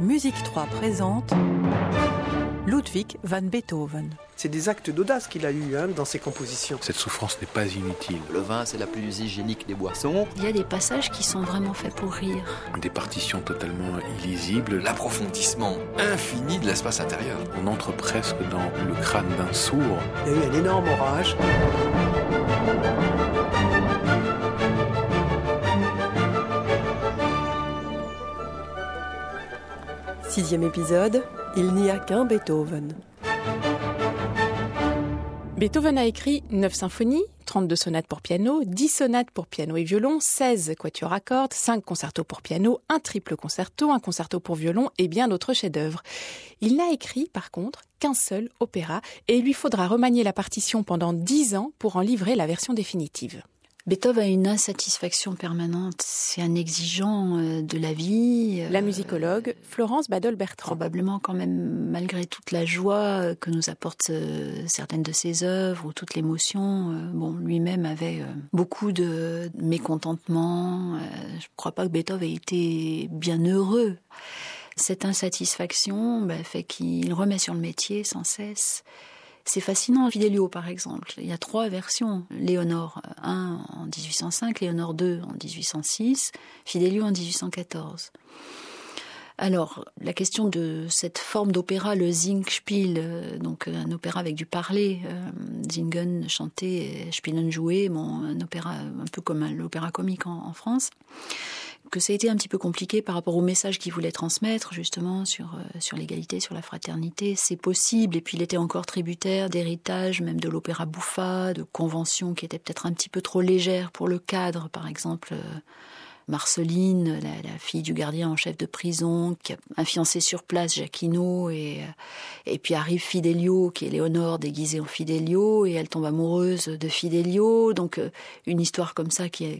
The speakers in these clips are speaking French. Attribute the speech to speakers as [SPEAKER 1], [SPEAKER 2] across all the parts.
[SPEAKER 1] Musique 3 présente Ludwig van Beethoven.
[SPEAKER 2] C'est des actes d'audace qu'il a eu hein, dans ses compositions.
[SPEAKER 3] Cette souffrance n'est pas inutile.
[SPEAKER 4] Le vin, c'est la plus hygiénique des boissons.
[SPEAKER 5] Il y a des passages qui sont vraiment faits pour rire.
[SPEAKER 3] Des partitions totalement illisibles.
[SPEAKER 4] L'approfondissement infini de l'espace intérieur.
[SPEAKER 3] On entre presque dans le crâne d'un sourd.
[SPEAKER 2] Il y a eu un énorme orage.
[SPEAKER 1] Sixième épisode, Il n'y a qu'un Beethoven.
[SPEAKER 6] Beethoven a écrit 9 symphonies, 32 sonates pour piano, 10 sonates pour piano et violon, 16 quatuors à cordes, 5 concertos pour piano, un triple concerto, un concerto pour violon et bien d'autres chefs-d'œuvre. Il n'a écrit, par contre, qu'un seul opéra et il lui faudra remanier la partition pendant 10 ans pour en livrer la version définitive.
[SPEAKER 5] Beethoven a une insatisfaction permanente. C'est un exigeant euh, de la vie. euh,
[SPEAKER 6] La musicologue Florence Badol-Bertrand.
[SPEAKER 5] Probablement quand même, malgré toute la joie que nous apportent euh, certaines de ses œuvres ou toute l'émotion, euh, bon, lui-même avait euh, beaucoup de mécontentement. Euh, je ne crois pas que Beethoven ait été bien heureux. Cette insatisfaction ben, fait qu'il remet sur le métier sans cesse. C'est fascinant, Fidelio par exemple. Il y a trois versions. Léonore I en 1805, Léonore II en 1806, Fidelio en 1814. Alors, la question de cette forme d'opéra, le Singspiel, euh, donc un opéra avec du parler, euh, Singen chanté, Spielen joué, un opéra un peu comme l'opéra comique en France, que ça a été un petit peu compliqué par rapport au message qu'il voulait transmettre, justement, sur, euh, sur l'égalité, sur la fraternité. C'est possible, et puis il était encore tributaire d'héritage, même de l'opéra bouffa, de conventions qui étaient peut-être un petit peu trop légères pour le cadre, par exemple. euh, Marceline, la, fille du gardien en chef de prison, qui a un fiancé sur place, Jacquino, et, euh, et puis arrive Fidelio, qui est Léonore déguisée en Fidelio, et elle tombe amoureuse de Fidelio. Donc une histoire comme ça qui est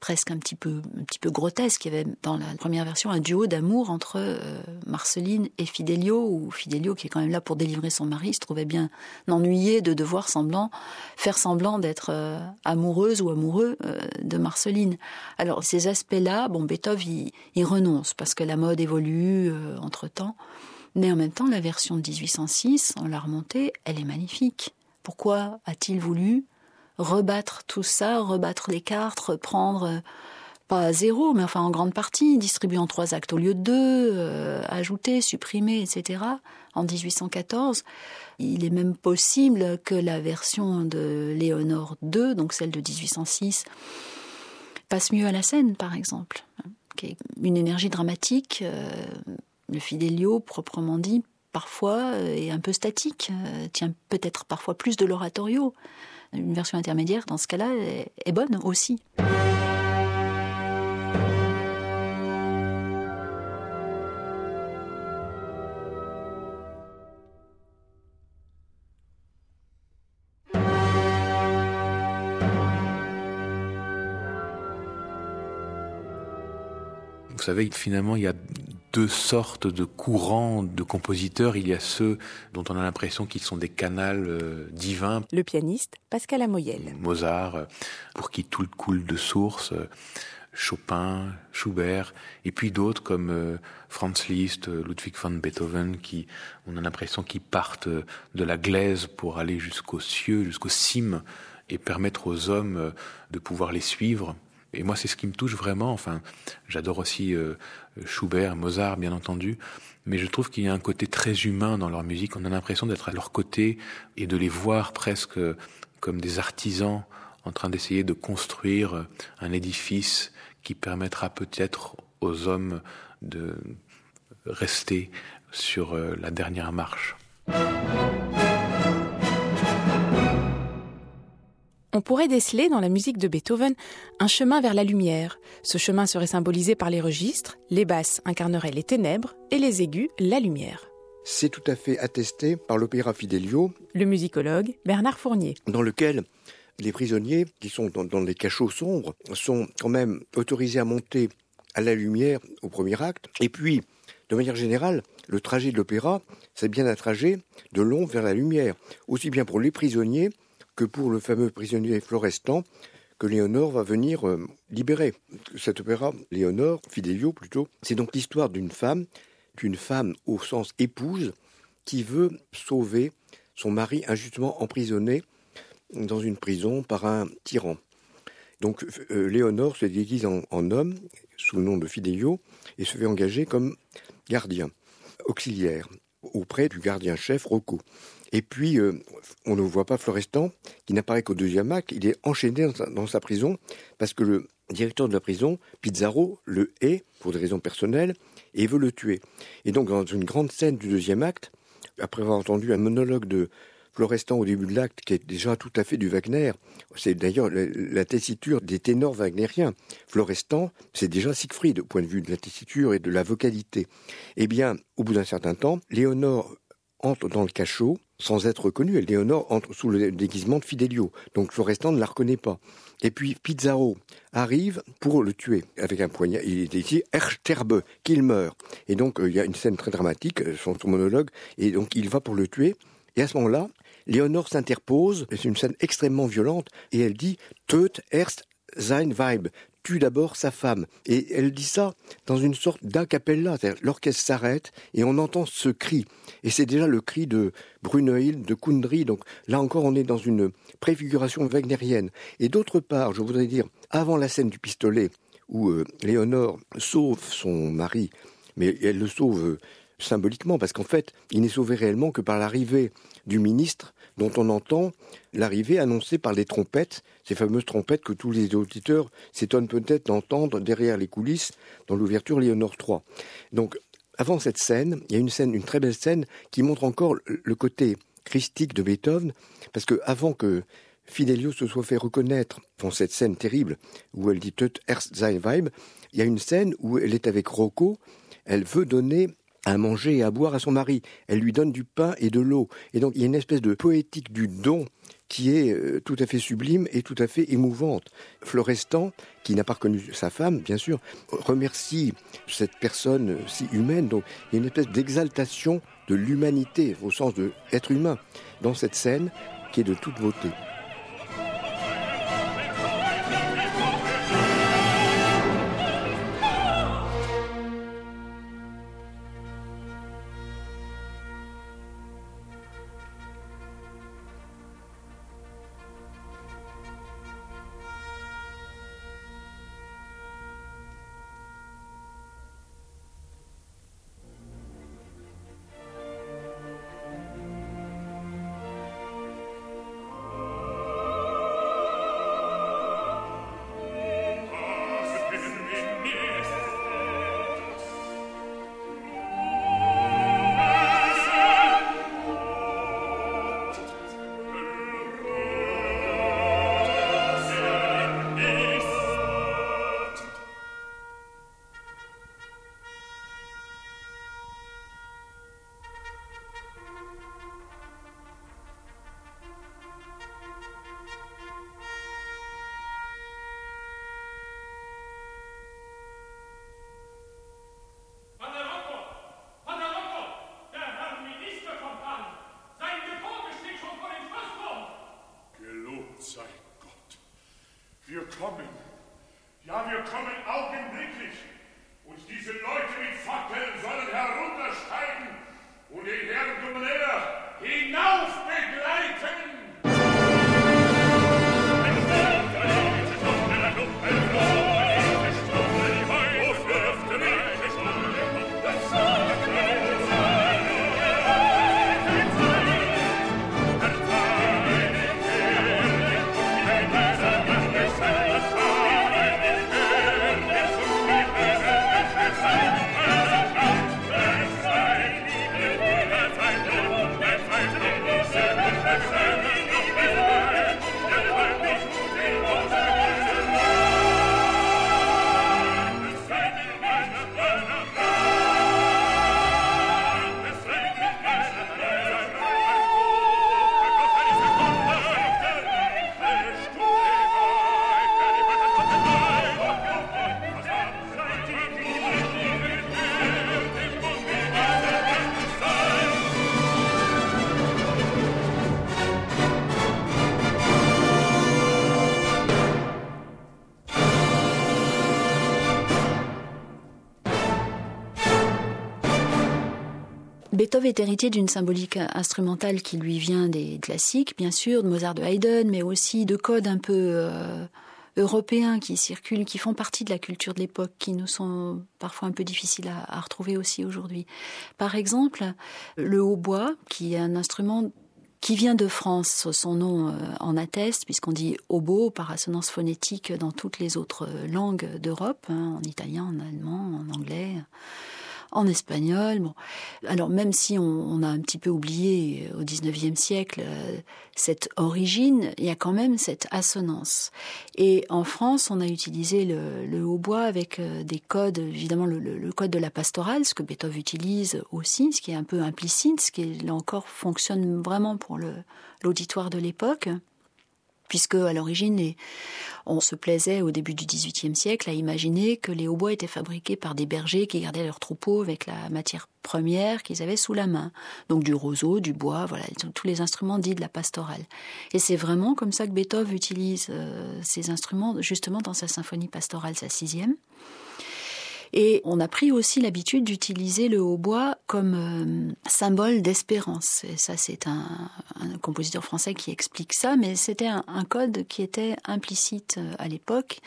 [SPEAKER 5] presque un petit peu un petit peu grotesque. Il y avait dans la première version un duo d'amour entre euh, Marceline et Fidelio, où Fidelio, qui est quand même là pour délivrer son mari, se trouvait bien ennuyé de devoir semblant faire semblant d'être euh, amoureuse ou amoureux euh, de Marceline. Alors ces aspects-là, bon, Beethoven y renonce parce que la mode évolue entre temps. Mais en même temps, la version de 1806, on l'a remontée, elle est magnifique. Pourquoi a-t-il voulu rebattre tout ça, rebattre les cartes, reprendre euh, pas à zéro, mais enfin en grande partie, distribuer en trois actes au lieu de deux, euh, ajouter, supprimer, etc. En 1814, il est même possible que la version de Léonore II, donc celle de 1806, passe mieux à la scène, par exemple, qui une énergie dramatique. euh, le Fidelio, proprement dit, parfois est un peu statique, tient peut-être parfois plus de l'oratorio. Une version intermédiaire, dans ce cas-là, est, bonne aussi.
[SPEAKER 3] Savez, finalement, il y a deux sortes de courants de compositeurs. Il y a ceux dont on a l'impression qu'ils sont des canals euh, divins.
[SPEAKER 6] Le pianiste Pascal Amoyel.
[SPEAKER 3] Mozart, euh, pour qui tout coule de source, euh, Chopin, Schubert, et puis d'autres comme euh, Franz Liszt, Ludwig van Beethoven, qui on a l'impression qu'ils partent de la glaise pour aller jusqu'aux cieux, jusqu'aux cimes, et permettre aux hommes de pouvoir les suivre. Et moi, c'est ce qui me touche vraiment. Enfin, j'adore aussi euh, Schubert, Mozart, bien entendu, mais je trouve qu'il y a un côté très humain dans leur musique. On a l'impression d'être à leur côté et de les voir presque comme des artisans en train d'essayer de construire un édifice qui permettra peut-être aux hommes de rester sur euh, la dernière marche.
[SPEAKER 6] On pourrait déceler dans la musique de Beethoven un chemin vers la lumière. Ce chemin serait symbolisé par les registres, les basses incarneraient les ténèbres et les aigus la lumière.
[SPEAKER 7] C'est tout à fait attesté par l'opéra Fidelio,
[SPEAKER 6] Le musicologue Bernard Fournier.
[SPEAKER 7] dans lequel les prisonniers qui sont dans, dans les cachots sombres sont quand même autorisés à monter à la lumière au premier acte. Et puis, de manière générale, le trajet de l'opéra, c'est bien un trajet de l'ombre vers la lumière, aussi bien pour les prisonniers que pour le fameux prisonnier Florestan que Léonore va venir euh, libérer. Cet opéra, Léonore, Fidelio plutôt, c'est donc l'histoire d'une femme une femme au sens épouse qui veut sauver son mari injustement emprisonné dans une prison par un tyran. Donc euh, Léonore se déguise en, homme sous le nom de Fidelio et se fait engager comme gardien, auxiliaire, auprès du gardien-chef Rocco. Et puis, euh, on ne voit pas Florestan, qui n'apparaît qu'au deuxième acte, il est enchaîné dans sa, prison, parce que le directeur de la prison, Pizarro, le hait, pour des raisons personnelles, et veut le tuer. Et donc, dans une grande scène du deuxième acte, après avoir entendu un monologue de Florestan au début de l'acte, qui est déjà tout à fait du Wagner. C'est d'ailleurs la, tessiture des ténors wagnériens. Florestan, c'est déjà Siegfried au point de vue de la tessiture et de la vocalité. Eh bien, au bout d'un certain temps, Léonore entre dans le cachot sans être reconnue. Et Léonore entre sous le déguisement de Fidelio. Donc Florestan ne la reconnaît pas. Et puis Pizarro arrive pour le tuer avec un poignard. Il est ici Ersterbe, qu'il meurt. Et donc euh, il y a une scène très dramatique, euh, son monologue. Et donc il va pour le tuer. Et à ce moment-là, Léonore s'interpose, c'est une scène extrêmement violente, et elle dit Töt erst sein Weib, d'abord sa femme. Et elle dit ça dans une sorte d'acapella, l'orchestre s'arrête et on entend ce cri. Et c'est déjà le cri de Bruneuil, de Kundry, donc là encore on est dans une préfiguration wagnérienne. Et d'autre part, je voudrais dire, avant la scène du pistolet, où euh, Léonore sauve son mari, mais elle le sauve euh, symboliquement, parce qu'en fait, il n'est sauvé réellement que par l'arrivée du ministre dont on entend l'arrivée annoncée par les trompettes, ces fameuses trompettes que tous les auditeurs s'étonnent peut-être d'entendre derrière les coulisses dans l'ouverture Léonore III. Donc, avant cette scène, il y a une scène, une très belle scène qui montre encore le côté christique de Beethoven, parce que avant que Fidelio se soit fait reconnaître dans cette scène terrible où elle dit Töt erst sein Weib, il y a une scène où elle est avec Rocco, elle veut donner à manger et à boire à son mari. Elle lui donne du pain et de l'eau. Et donc il y a une espèce de poétique du don qui est euh, tout à fait sublime et tout à fait émouvante. Florestan, qui n'a pas reconnu sa femme, bien sûr, remercie cette personne si humaine. Donc il y a une espèce d'exaltation de l'humanité, au sens de être humain, dans cette scène qui est de toute beauté. Wir kommen. Ja,
[SPEAKER 8] wir kommen augenblicklich. Und diese Leute mit Fackeln sollen heruntersteigen und den Herrn Gouverneur hinauf begleiten.
[SPEAKER 5] Beethoven est héritier d'une symbolique instrumentale qui lui vient des classiques, bien sûr, de Mozart, de Haydn, mais aussi de codes un peu euh, européens qui circulent, qui font partie de la culture de l'époque, qui nous sont parfois un peu difficiles à, retrouver aussi aujourd'hui. Par exemple, le hautbois, qui est un instrument qui vient de France, son nom euh, en atteste, puisqu'on dit oboe par assonance phonétique dans toutes les autres langues d'Europe, hein, en italien, en allemand, en anglais en espagnol. Bon. Alors même si on, a un petit peu oublié euh, au XIXe siècle euh, cette origine, il y a quand même cette assonance. Et en France, on a utilisé le, hautbois avec euh, des codes, évidemment le, le, code de la pastorale, ce que Beethoven utilise aussi, ce qui est un peu implicite, ce qui là encore fonctionne vraiment pour l'auditoire de l'époque puisque à l'origine, on se plaisait au début du XVIIIe siècle à imaginer que les hautbois étaient fabriqués par des bergers qui gardaient leurs troupeaux avec la matière première qu'ils avaient sous la main, donc du roseau, du bois, voilà, tous les instruments dits de la pastorale. Et c'est vraiment comme ça que Beethoven utilise euh, ces instruments justement dans sa symphonie pastorale, sa sixième. Et on a pris aussi l'habitude d'utiliser le hautbois comme euh, symbole d'espérance. Et ça, c'est un, compositeur français qui explique ça, mais c'était un, un, code qui était implicite euh, à l'époque.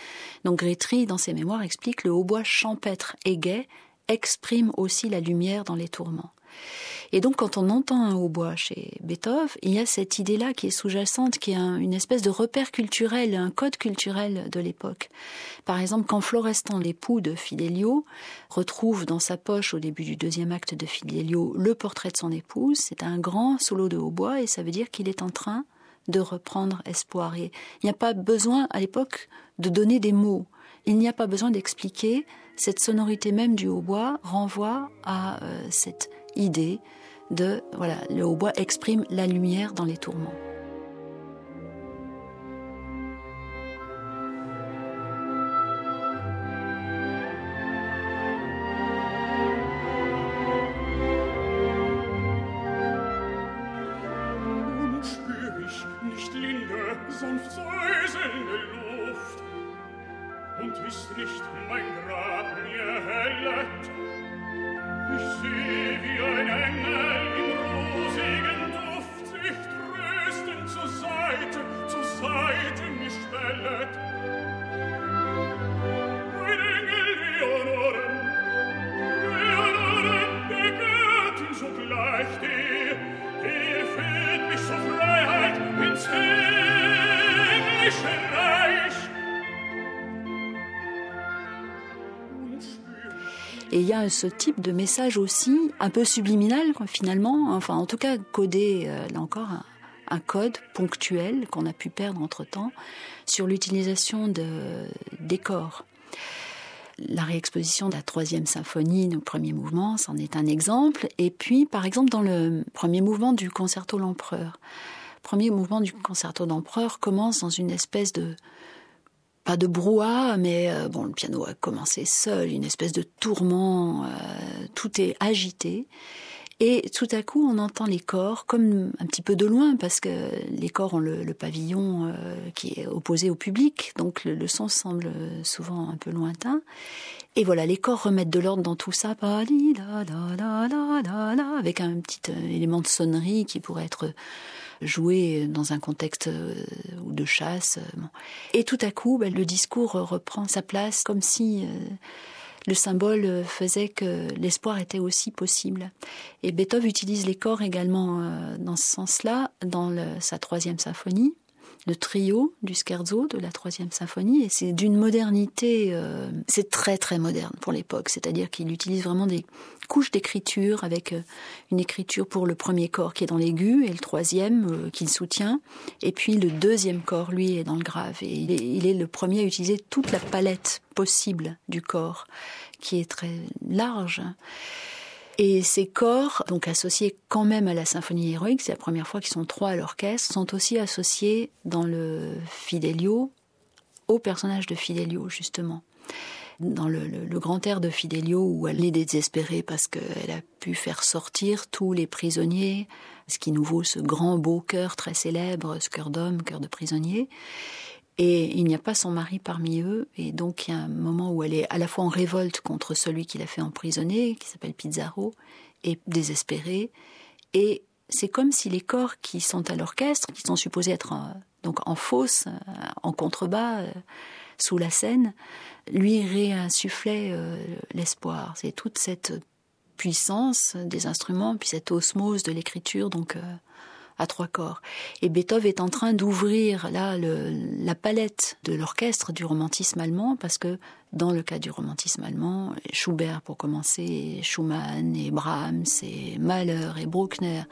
[SPEAKER 5] Donc Grétry, dans ses mémoires, explique le hautbois champêtre et gai exprime aussi la lumière dans les tourments. Et donc, quand on entend un hautbois chez Beethoven, il y a cette idée-là qui est sous-jacente, qui est un, une espèce de repère culturel, un code culturel de l'époque. Par exemple, quand Florestan, l'époux de Fidelio, retrouve dans sa poche au début du deuxième acte de Fidelio le portrait de son épouse, c'est un grand solo de hautbois et ça veut dire qu'il est en train de reprendre espoir. Et il n'y a pas besoin, à l'époque, de donner des mots. Il n'y a pas besoin d'expliquer. Cette sonorité même du hautbois renvoie à euh, cette idée de voilà, le hautbois exprime la lumière dans les tourments. Et il y a ce type de message aussi, un peu subliminal finalement, enfin en tout cas codé, euh, là encore, un, code ponctuel qu'on a pu perdre entre-temps sur l'utilisation de décors. La réexposition de la troisième symphonie, le premier mouvement, c'en est un exemple. Et puis, par exemple, dans le premier mouvement du concerto l'empereur, premier mouvement du concerto d'empereur commence dans une espèce de pas de brouhaha, mais euh, bon, le piano a commencé seul, une espèce de tourment, euh, tout est agité. Et tout à coup, on entend les corps comme un petit peu de loin, parce que les corps ont le, pavillon euh, qui est opposé au public, donc le, le, son semble souvent un peu lointain. Et voilà, les corps remettent de l'ordre dans tout ça, avec un petit élément de sonnerie qui pourrait être joué dans un contexte euh, de chasse. Et tout à coup, ben, le discours reprend sa place comme si le symbole faisait que l'espoir était aussi possible. Et Beethoven utilise les corps également euh, dans ce sens-là dans sa troisième symphonie, le trio du scherzo de la troisième symphonie, et c'est d'une modernité, euh, c'est très très moderne pour l'époque, c'est-à-dire qu'il utilise vraiment des couches d'écriture avec euh, une écriture pour le premier corps qui est dans l'aigu et le troisième euh, qu'il soutient, et puis le deuxième corps, lui, est dans le grave, et il est, il est le premier à utiliser toute la palette possible du corps, qui est très large. Et ces corps, donc associés quand même à la symphonie héroïque, c'est la première fois qu'ils sont trois à l'orchestre, sont aussi associés dans le Fidelio au personnage de Fidelio, justement. Dans le, le, le grand air de Fidelio, où elle est désespérée parce qu'elle a pu faire sortir tous les prisonniers, ce qui nous vaut ce grand beau cœur très célèbre, ce cœur d'homme, cœur de prisonnier. Et il n'y a pas son mari parmi eux. Et donc, il y a un moment où elle est à la fois en révolte contre celui qui l'a fait emprisonner, qui s'appelle Pizarro, et désespérée. Et c'est comme si les corps qui sont à l'orchestre, qui sont supposés être en, donc en fosse, euh, en contrebas, euh, sous la scène, lui réinsufflaient euh, l'espoir. C'est toute cette puissance des instruments, puis cette osmose de l'écriture, donc à trois corps. Et Beethoven est en train d'ouvrir là la palette de l'orchestre du romantisme allemand, parce que dans le cas du romantisme allemand, Schubert pour commencer, Schumann et Brahms et Mahler et Bruckner,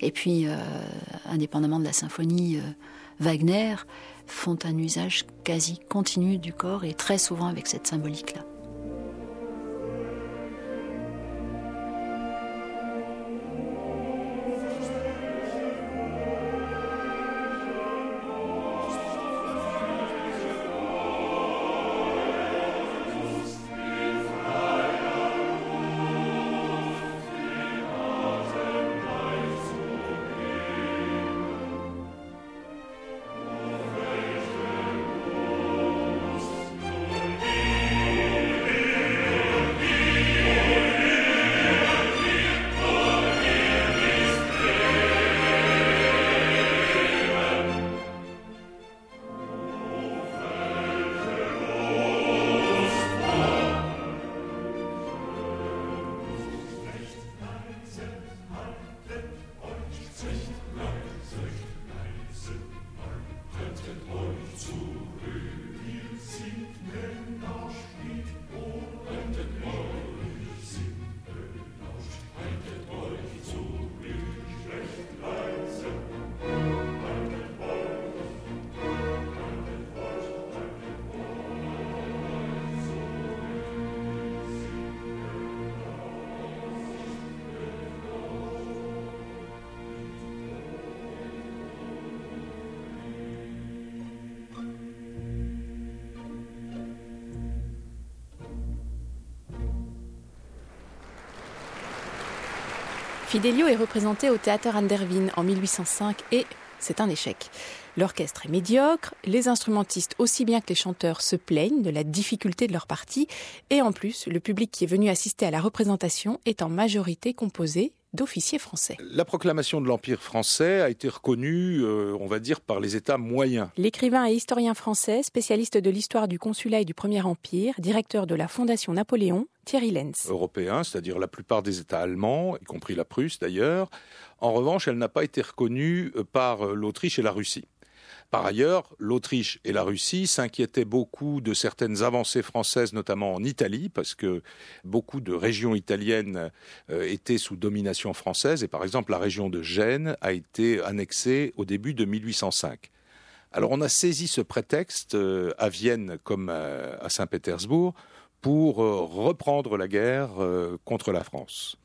[SPEAKER 5] et puis euh, indépendamment de la symphonie, euh, Wagner font un usage quasi continu du corps et très souvent avec cette symbolique-là.
[SPEAKER 6] Fidelio est représenté au théâtre Anderwin en 1805 et c'est un échec. L'orchestre est médiocre, les instrumentistes aussi bien que les chanteurs se plaignent de la difficulté de leur partie et en plus, le public qui est venu assister à la représentation est en majorité composé d'officiers français.
[SPEAKER 9] La proclamation de l'Empire français a été reconnue, euh, on va dire, par les États moyens.
[SPEAKER 6] L'écrivain et historien français, spécialiste de l'histoire du consulat et du Premier Empire, directeur de la Fondation Napoléon, Thierry Lenz.
[SPEAKER 9] Européen, c'est-à-dire la plupart des États allemands, y compris la Prusse d'ailleurs. En revanche, elle n'a pas été reconnue euh, par euh, l'Autriche et la Russie. Par ailleurs, l'Autriche et la Russie s'inquiétaient beaucoup de certaines avancées françaises, notamment en Italie, parce que beaucoup de régions italiennes euh, étaient sous domination française, et par exemple la région de Gênes a été annexée au début de 1805. Alors on a saisi ce prétexte euh, à Vienne comme à Saint-Pétersbourg pour euh, reprendre la guerre contre la France.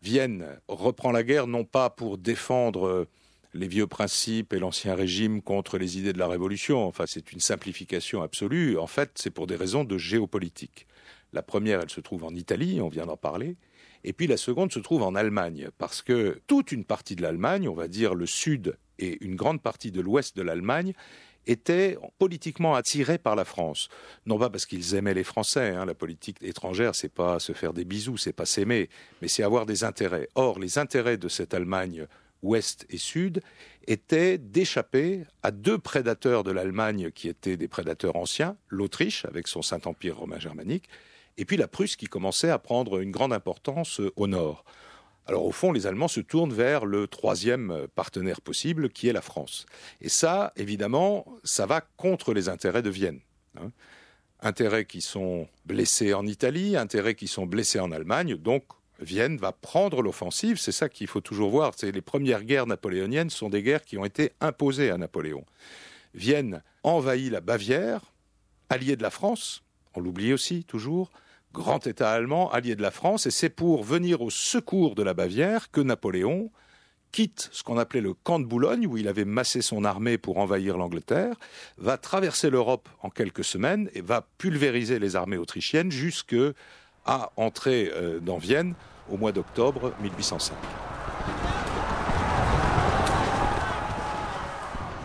[SPEAKER 9] Vienne reprend la guerre non pas pour défendre les vieux principes et l'ancien régime contre les idées de la révolution. Enfin, c'est une simplification absolue. En fait, c'est pour des raisons de géopolitique. La première, elle se trouve en Italie, on vient d'en parler. Et puis la seconde se trouve en Allemagne, parce que toute une partie de l'Allemagne, on va dire le sud et une grande partie de l'ouest de l'Allemagne, étaient politiquement attirés par la France. Non pas parce qu'ils aimaient les Français, hein. la politique étrangère, c'est pas se faire des bisous, c'est pas s'aimer, mais c'est avoir des intérêts. Or, les intérêts de cette Allemagne ouest et sud, était d'échapper à deux prédateurs de l'Allemagne qui étaient des prédateurs anciens, l'Autriche avec son Saint-Empire romain germanique, et puis la Prusse qui commençait à prendre une grande importance au nord. Alors au fond, les Allemands se tournent vers le troisième partenaire possible, qui est la France. Et ça, évidemment, ça va contre les intérêts de Vienne. Hein. Intérêts qui sont blessés en Italie, intérêts qui sont blessés en Allemagne, donc Vienne va prendre l'offensive. C'est ça qu'il faut toujours voir. C'est les premières guerres napoléoniennes sont des guerres qui ont été imposées à Napoléon. Vienne envahit la Bavière, allié de la France. On l'oublie aussi toujours. Grand État allemand, allié de la France, et c'est pour venir au secours de la Bavière que Napoléon quitte ce qu'on appelait le camp de Boulogne, où il avait massé son armée pour envahir l'Angleterre, va traverser l'Europe en quelques semaines et va pulvériser les armées autrichiennes jusque à entrer euh, dans Vienne au mois d'octobre 1805.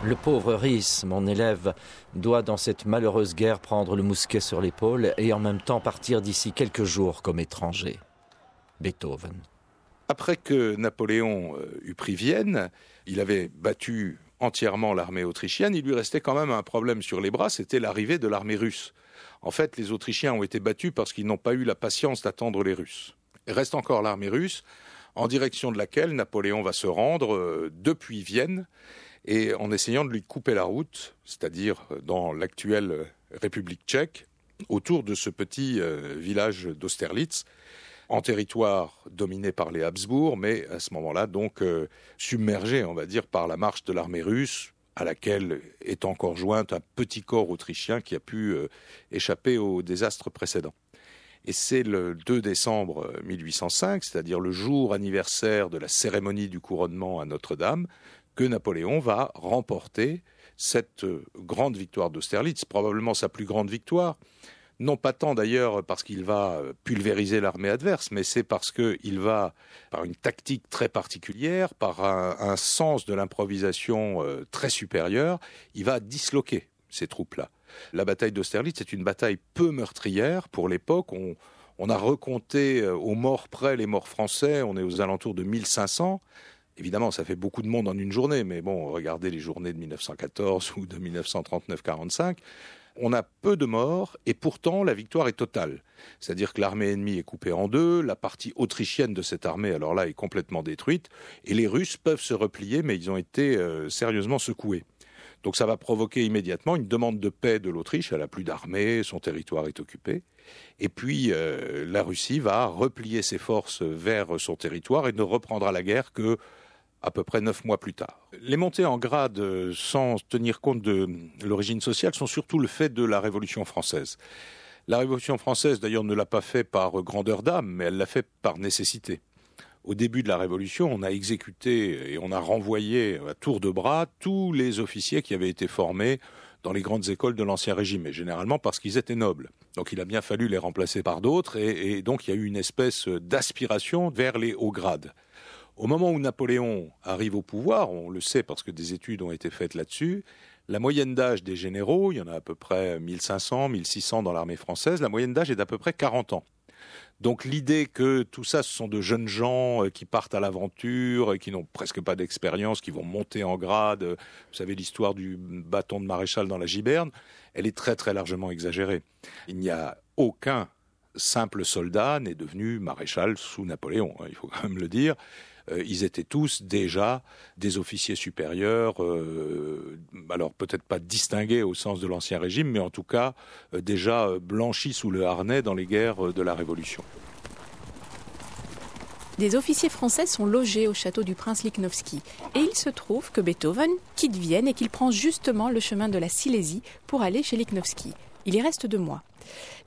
[SPEAKER 10] Le pauvre Rhys, mon élève, doit dans cette malheureuse guerre prendre le mousquet sur l'épaule et en même temps partir d'ici quelques jours comme étranger. Beethoven.
[SPEAKER 9] Après que Napoléon euh, eut pris Vienne, il avait battu entièrement l'armée autrichienne, il lui restait quand même un problème sur les bras, c'était l'arrivée de l'armée russe. En fait, les Autrichiens ont été battus parce qu'ils n'ont pas eu la patience d'attendre les Russes. Reste encore l'armée russe, en direction de laquelle Napoléon va se rendre euh, depuis Vienne, et en essayant de lui couper la route, c'est-à-dire dans l'actuelle République tchèque, autour de ce petit euh, village d'Austerlitz, en territoire dominé par les Habsbourg, mais à ce moment-là donc euh, submergé, on va dire, par la marche de l'armée russe, à laquelle est encore jointe un petit corps autrichien qui a pu euh, échapper au désastre précédent. Et c'est le 2 décembre 1805, c'est-à-dire le jour anniversaire de la cérémonie du couronnement à Notre-Dame, que Napoléon va remporter cette euh, grande victoire d'Austerlitz, probablement sa plus grande victoire, non pas tant d'ailleurs parce qu'il va euh, pulvériser l'armée adverse, mais c'est parce qu'il va, par une tactique très particulière, par un, sens de l'improvisation euh, très supérieur, il va disloquer ces troupes-là. La bataille d'Austerlitz est une bataille peu meurtrière pour l'époque. On, a recompté aux morts près les morts français, on est aux alentours de 1500. Évidemment, ça fait beaucoup de monde en une journée, mais bon, regardez les journées de 1914 ou de 1939-45. On a peu de morts et pourtant la victoire est totale. C'est-à-dire que l'armée ennemie est coupée en deux, la partie autrichienne de cette armée, alors là, est complètement détruite, et les Russes peuvent se replier, mais ils ont été euh, sérieusement secoués. Donc ça va provoquer immédiatement une demande de paix de l'Autriche. Elle n'a plus d'armée, son territoire est occupé. Et puis euh, la Russie va replier ses forces vers son territoire et ne reprendra la guerre que à peu près neuf mois plus tard. Les montées en grade sans tenir compte de l'origine sociale sont surtout le fait de la Révolution française. La Révolution française, d'ailleurs, ne l'a pas fait par grandeur d'âme, mais elle l'a fait par nécessité. Au début de la Révolution, on a exécuté et on a renvoyé à tour de bras tous les officiers qui avaient été formés dans les grandes écoles de l'Ancien Régime, et généralement parce qu'ils étaient nobles. Donc il a bien fallu les remplacer par d'autres, et, et donc il y a eu une espèce d'aspiration vers les hauts grades. Au moment où Napoléon arrive au pouvoir, on le sait parce que des études ont été faites là-dessus, la moyenne d'âge des généraux, il y en a à peu près 1500, 1600 dans l'armée française, la moyenne d'âge est d'à peu près 40 ans. Donc l'idée que tout ça, ce sont de jeunes gens euh, qui partent à l'aventure, qui n'ont presque pas d'expérience, qui vont monter en grade, vous savez l'histoire du bâton de maréchal dans la giberne, elle est très très largement exagérée. Il n'y a aucun simple soldat n'est devenu maréchal sous Napoléon, hein, il faut quand même le dire. Euh, ils étaient tous déjà des officiers supérieurs, euh, alors peut-être pas distingués au sens de l'Ancien Régime, mais en tout cas euh, déjà blanchis sous le harnais dans les guerres de la Révolution.
[SPEAKER 6] Des officiers français sont logés au château du prince Lichnowsky. Et il se trouve que Beethoven quitte Vienne et qu'il prend justement le chemin de la Silésie pour aller chez Lichnowsky. Il y reste deux mois.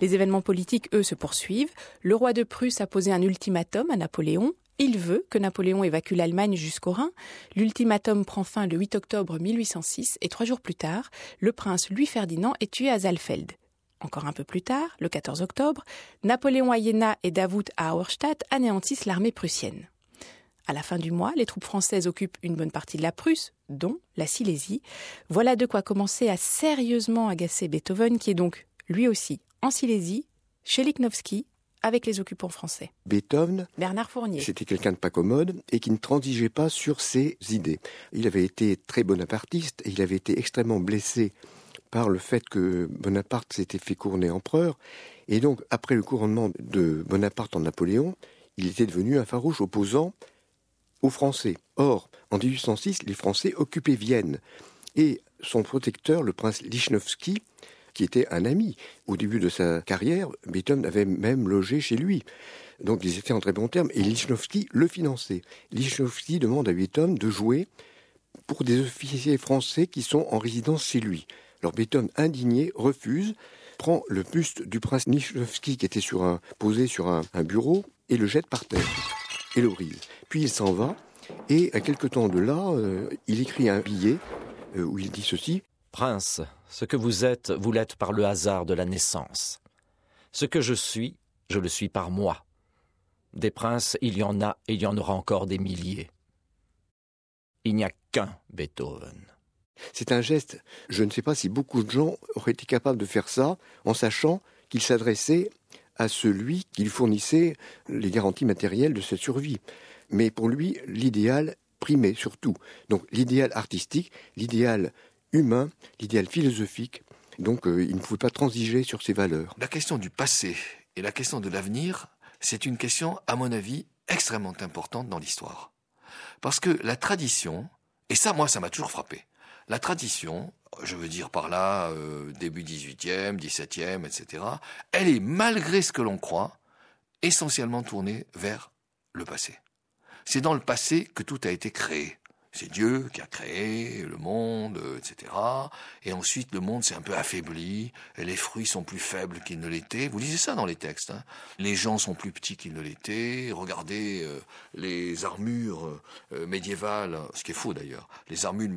[SPEAKER 6] Les événements politiques, eux, se poursuivent. Le roi de Prusse a posé un ultimatum à Napoléon. Il veut que Napoléon évacue l'Allemagne jusqu'au Rhin. L'ultimatum prend fin le 8 octobre 1806 et trois jours plus tard, le prince Louis-Ferdinand est tué à Saalfeld. Encore un peu plus tard, le 14 octobre, Napoléon à Jena et Davout à Auerstadt anéantissent l'armée prussienne. À la fin du mois, les troupes françaises occupent une bonne partie de la Prusse, dont la Silésie. Voilà de quoi commencer à sérieusement agacer Beethoven, qui est donc, lui aussi, en Silésie, chez Lichnowsky, avec les occupants français.
[SPEAKER 7] Beethoven,
[SPEAKER 6] Bernard Fournier.
[SPEAKER 7] C'était quelqu'un de pas commode et qui ne transigeait pas sur ses idées. Il avait été très bonapartiste et il avait été extrêmement blessé par le fait que Bonaparte s'était fait couronner empereur. Et donc, après le couronnement de Bonaparte en Napoléon, il était devenu un farouche opposant aux Français. Or, en 1806, les Français occupaient Vienne. Et son protecteur, le prince Lichnowsky, qui était un ami. Au début de sa carrière, Beethoven avait même logé chez lui. Donc ils étaient en très bons termes et Lichnowsky le finançait. Lichnowsky demande à Beethoven de jouer pour des officiers français qui sont en résidence chez lui. Alors Beethoven, indigné, refuse, prend le buste du prince Lichnowsky qui était sur un, posé sur un, bureau et le jette par terre et le brise. Puis il s'en va et à quelque temps de là, euh, il écrit un billet euh, où il dit ceci
[SPEAKER 10] Prince, ce que vous êtes, vous l'êtes par le hasard de la naissance. Ce que je suis, je le suis par moi. Des princes, il y en a et il y en aura encore des milliers. Il n'y a qu'un Beethoven.
[SPEAKER 7] C'est un geste, je ne sais pas si beaucoup de gens auraient été capables de faire ça en sachant qu'il s'adressait à celui qui fournissait les garanties matérielles de cette survie. Mais pour lui, l'idéal primait surtout. Donc l'idéal artistique, l'idéal humain, l'idéal philosophique. Donc euh, il ne pouvait pas transiger sur ses valeurs.
[SPEAKER 4] La question du passé et la question de l'avenir, c'est une question, à mon avis, extrêmement importante dans l'histoire. Parce que la tradition, et ça, moi, ça m'a toujours frappé, la tradition, je veux dire par là, euh, début 18e, 17e, etc., elle est, malgré ce que l'on croit, essentiellement tournée vers le passé. C'est dans le passé que tout a été créé. C'est Dieu qui a créé le monde, euh, etc. Et ensuite, le monde s'est un peu affaibli, et les fruits sont plus faibles qu'ils ne l'étaient. Vous lisez ça dans les textes. Hein. les gens sont plus petits qu'ils ne l'étaient. Regardez euh, les armures euh, médiévales, ce qui est faux d'ailleurs. Les armures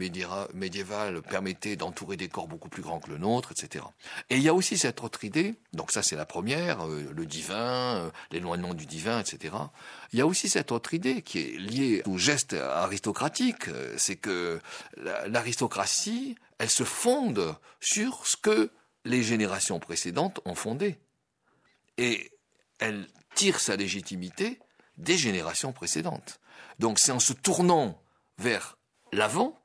[SPEAKER 4] médiévales permettaient d'entourer des corps beaucoup plus grands que le nôtre, etc. Et il y a aussi cette autre idée, donc ça c'est la première, le divin, l'éloignement du divin, etc. Il y a aussi cette autre idée qui est liée au geste aristocratique, c'est que l'aristocratie, elle se fonde sur ce que les générations précédentes ont fondé. Et elle tire sa légitimité des générations précédentes. Donc c'est en se tournant vers l'avant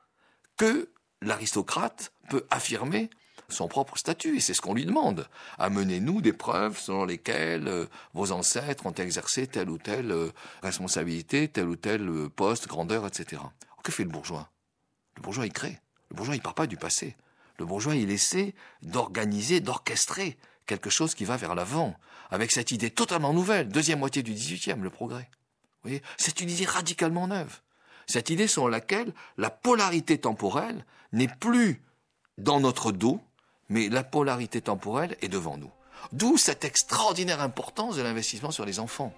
[SPEAKER 4] que l'aristocrate peut affirmer son propre statut, et c'est ce qu'on lui demande. Amenez-nous des preuves selon lesquelles euh, vos ancêtres ont exercé telle ou telle euh, responsabilité, tel ou tel euh, poste, grandeur, etc. fait le bourgeois? Le bourgeois, il crée. Le bourgeois, il part pas du passé. Le bourgeois, il essaie d'organiser, d'orchestrer quelque chose qui va vers l'avant, avec cette idée totalement nouvelle, deuxième moitié du XVIIIe, le progrès. Vous C'est une idée radicalement neuve. Cette idée selon laquelle la polarité temporelle n'est plus dans notre dos, mais la polarité temporelle est devant nous. D'où cette extraordinaire importance de l'investissement sur les enfants.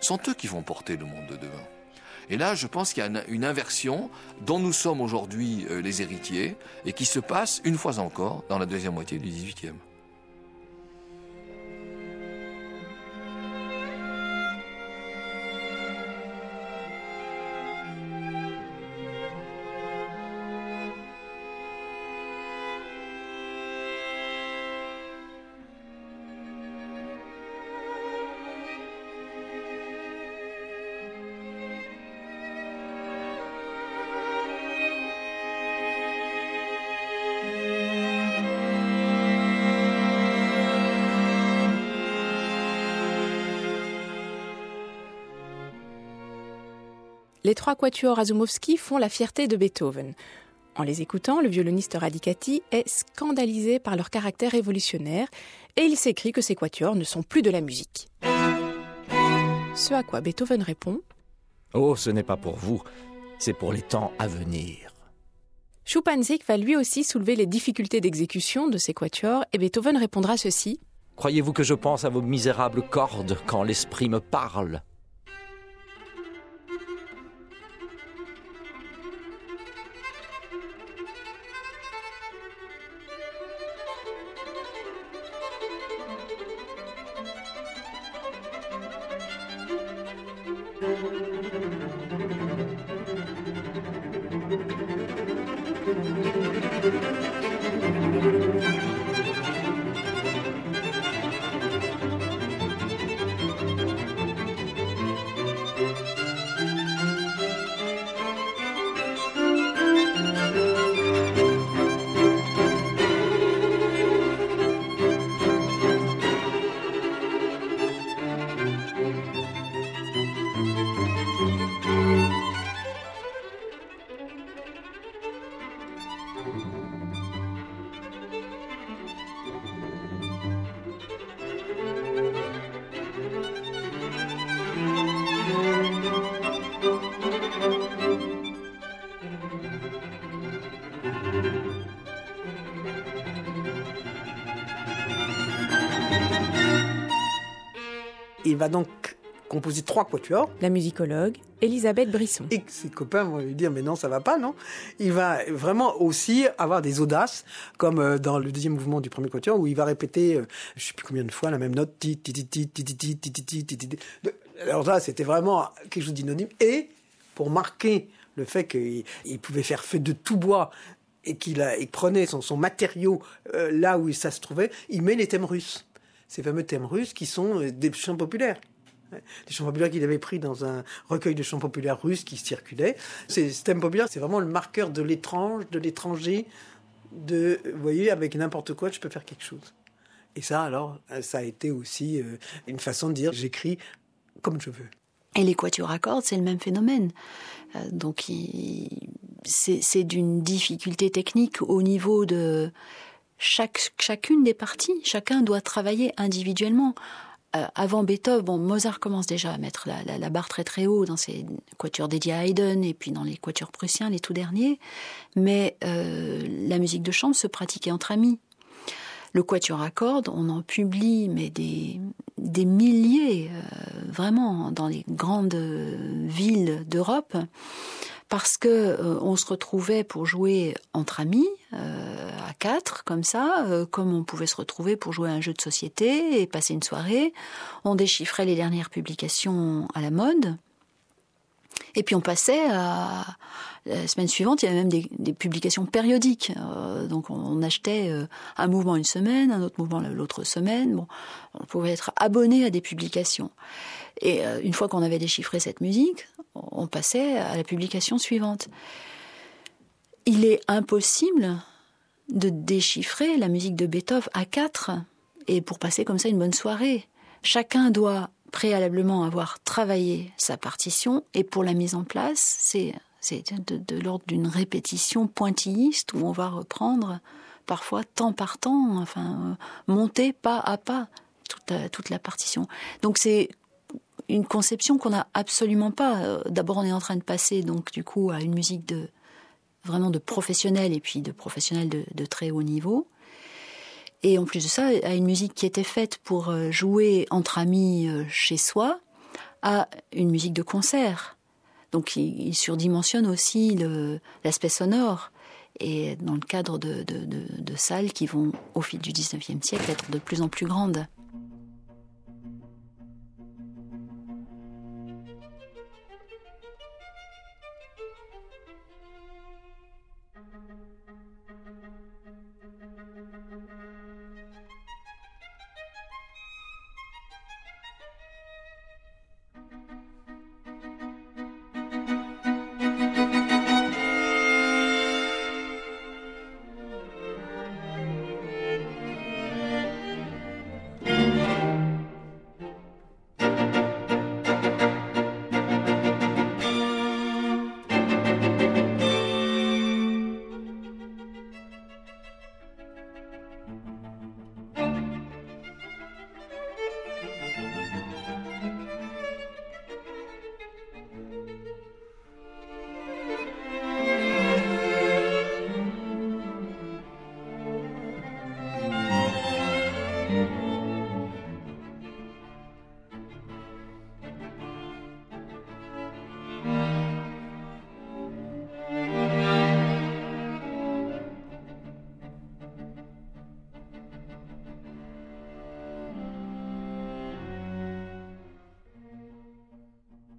[SPEAKER 4] Sont eux qui vont porter le monde de demain. Et là, je pense qu'il y a une inversion dont nous sommes aujourd'hui euh, les héritiers et qui se passe une fois encore dans la deuxième moitié du XVIIIe.
[SPEAKER 6] Trois quatuors Razumovsky font la fierté de Beethoven. En les écoutant, le violoniste Radicati est scandalisé par leur caractère révolutionnaire et il s'écrit que ces quatuors ne sont plus de la musique. Ce à quoi Beethoven répond
[SPEAKER 10] Oh, ce n'est pas pour vous, c'est pour les temps à venir.
[SPEAKER 6] Schuppanzig va lui aussi soulever les difficultés d'exécution de ces quatuors et Beethoven répondra ceci
[SPEAKER 10] Croyez-vous que je pense à vos misérables cordes quand l'esprit me parle?
[SPEAKER 2] Composer trois quatuors.
[SPEAKER 6] La musicologue, Elisabeth Brisson.
[SPEAKER 2] Et ses copains vont lui dire, mais non, ça va pas, non Il va vraiment aussi avoir des audaces, comme euh, dans le deuxième mouvement du premier quatuor, où il va répéter, euh, je sais plus combien de fois, la même note. Ti, ti, ti, ti, ti, ti, ti, ti, ti, ti. Alors là, c'était vraiment quelque chose d'inanime. Et pour marquer le fait qu'il pouvait faire feu de tout bois, et qu'il il prenait son, son matériau euh, là où ça se trouvait, il met les thèmes russes. Ces fameux thèmes russes qui sont euh, des chants populaires. Des chants populaires qu'il avait pris dans un recueil de chants populaires russes qui circulait. Ces thèmes populaires, c'est vraiment le marqueur de l'étrange, de l'étranger, de, vous voyez, avec n'importe quoi, je peux faire quelque chose. Et ça, alors, ça a été aussi euh, une façon de dire, j'écris comme je veux.
[SPEAKER 5] Et les quatuors à cordes, c'est le même phénomène. Euh, donc, c'est d'une difficulté technique au niveau de chaque, chacune des parties. Chacun doit travailler individuellement. Euh, avant Beethoven, Mozart commence déjà à mettre la, barre très très haut dans ses quatuors dédiés à Haydn et puis dans les quatuors prussiens, les tout derniers. Mais euh, la musique de chambre se pratiquait entre amis. Le quatuor à cordes, on en publie mais des, des milliers, euh, vraiment, dans les grandes villes d'Europe parce que euh, on se retrouvait pour jouer entre amis euh, à quatre comme ça, euh, comme on pouvait se retrouver pour jouer à un jeu de société et passer une soirée. On déchiffrait les dernières publications à la mode. Et puis on passait à la semaine suivante, il y avait même des, des publications périodiques. donc on, achetait un mouvement une semaine, un autre mouvement l'autre semaine. Bon, on pouvait être abonné à des publications. Et une fois qu'on avait déchiffré cette musique, on passait à la publication suivante. Il est impossible de déchiffrer la musique de Beethoven à quatre et pour passer comme ça une bonne soirée. Chacun doit préalablement avoir travaillé sa partition et pour la mise en place, c'est de, l'ordre d'une répétition pointilliste où on va reprendre parfois temps par temps, enfin monter pas à pas toute toute la partition. Donc c'est une conception qu'on n'a absolument pas. Euh, d'abord, on est en train de passer donc du coup à une musique de vraiment de professionnels et puis de professionnels de, très haut niveau. Et en plus de ça, à une musique qui était faite pour euh, jouer entre amis euh, chez soi, à une musique de concert. Donc il, surdimensionne aussi l'aspect sonore. Et dans le cadre de, de salles qui vont, au fil du 19e siècle, être de plus en plus grandes.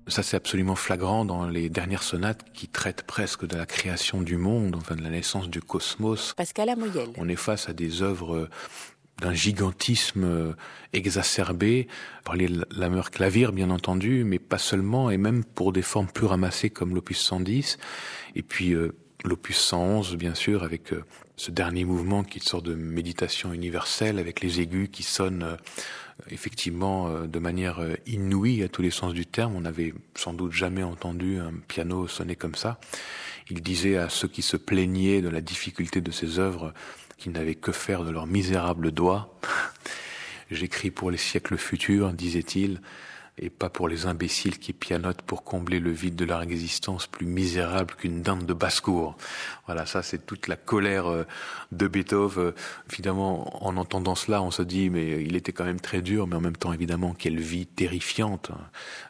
[SPEAKER 3] Ça, c'est absolument flagrant dans les dernières sonates qui traitent presque de la création du monde, enfin de la naissance du cosmos.
[SPEAKER 6] Pascal Amoyel.
[SPEAKER 3] On est face à des œuvres d'un gigantisme euh, exacerbé par les lameurs clavier, bien entendu, mais pas seulement, et même pour des formes plus ramassées comme l'opus 110, et puis euh, l'opus 111, bien sûr, avec euh, ce dernier mouvement qui sort de méditation universelle, avec les aigus qui sonnent effectivement euh, de manière euh, inouïe à tous les sens du terme. On n'avait sans doute jamais entendu un piano sonner comme ça. Il disait à ceux qui se plaignaient de la difficulté de ses œuvres qu'ils n'avaient que faire de leurs misérables doigts. J'écris pour les siècles futurs, disait-il, et pas pour les imbéciles qui pianotent pour combler le vide de leur existence plus misérable qu'une dinde de basse-cour. Voilà, ça c'est toute la colère euh, de Beethoven. Finalement, en entendant cela, on se dit, mais il était quand même très dur, mais en même temps, évidemment, quelle vie terrifiante.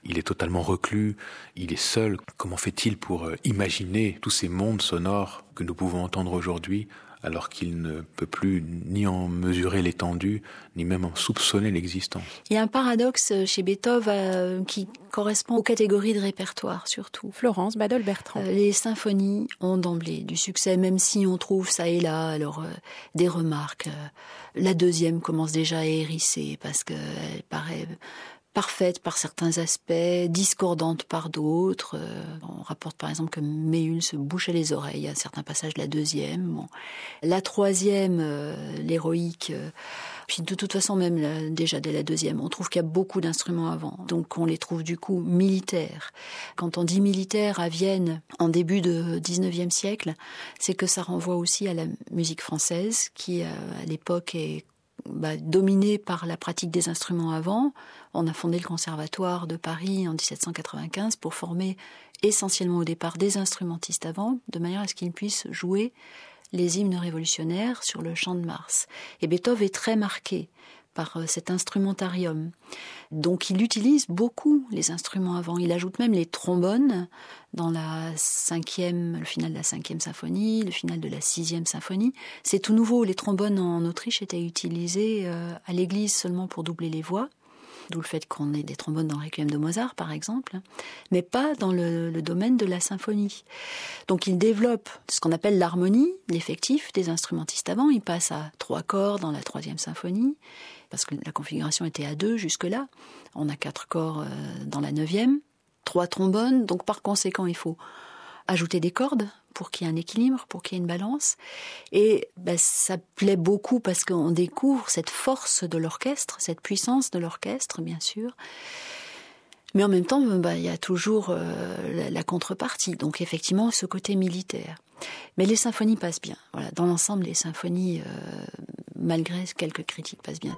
[SPEAKER 3] Il est totalement reclus, il est seul. Comment fait-il pour euh, imaginer tous ces mondes sonores que nous pouvons entendre aujourd'hui alors qu'il ne peut plus ni en mesurer l'étendue, ni même en soupçonner l'existence.
[SPEAKER 5] Il y a un paradoxe chez Beethoven euh, qui correspond aux catégories de répertoire surtout.
[SPEAKER 6] Florence Badol-Bertrand.
[SPEAKER 5] Euh, les symphonies ont d'emblée du succès, même si on trouve ça et là alors euh, des remarques. la deuxième commence déjà à hérisser parce qu'elle paraît parfaite par certains aspects, discordante par d'autres. Euh, on rapporte par exemple que Méhul se bouchait les oreilles à certains passages de la deuxième. La troisième, euh, l'héroïque, euh, puis de toute façon même déjà dès la deuxième, on trouve qu'il y a beaucoup d'instruments avant. Donc on les trouve du coup militaires. Quand on dit militaire à Vienne en début de 19e siècle, c'est que ça renvoie aussi à la musique française qui à l'époque est bah, dominée par la pratique des instruments avant, on a fondé le Conservatoire de Paris en 1795 pour former essentiellement au départ des instrumentistes avant, de manière à ce qu'ils puissent jouer les hymnes révolutionnaires sur le champ de Mars. Et Beethoven est très marqué par euh, cet instrumentarium. Donc il utilise beaucoup les instruments avant. Il ajoute même les trombones dans la cinquième, le final de la cinquième symphonie, le final de la sixième symphonie. C'est tout nouveau. Les trombones en Autriche étaient utilisés euh, à l'église seulement pour doubler les voix d'où le fait qu'on ait des trombones dans le Requiem de Mozart, par exemple, mais pas dans le, domaine de la symphonie. Donc il développe ce qu'on appelle l'harmonie, l'effectif des instrumentistes avant. Il passe à trois corps dans la troisième symphonie, parce que la configuration était à deux jusque-là. On a quatre corps euh, dans la neuvième, trois trombones, donc par conséquent il faut ajouter des cordes pour qu'il y ait un équilibre, pour qu'il y ait une balance. Et ben, ça plaît beaucoup parce qu'on découvre cette force de l'orchestre, cette puissance de l'orchestre, bien sûr. Mais en même temps, ben, il y a toujours euh, la, contrepartie. Donc effectivement, ce côté militaire. Mais les symphonies passent bien. Voilà, dans l'ensemble, les symphonies, euh, malgré quelques critiques, passent bien.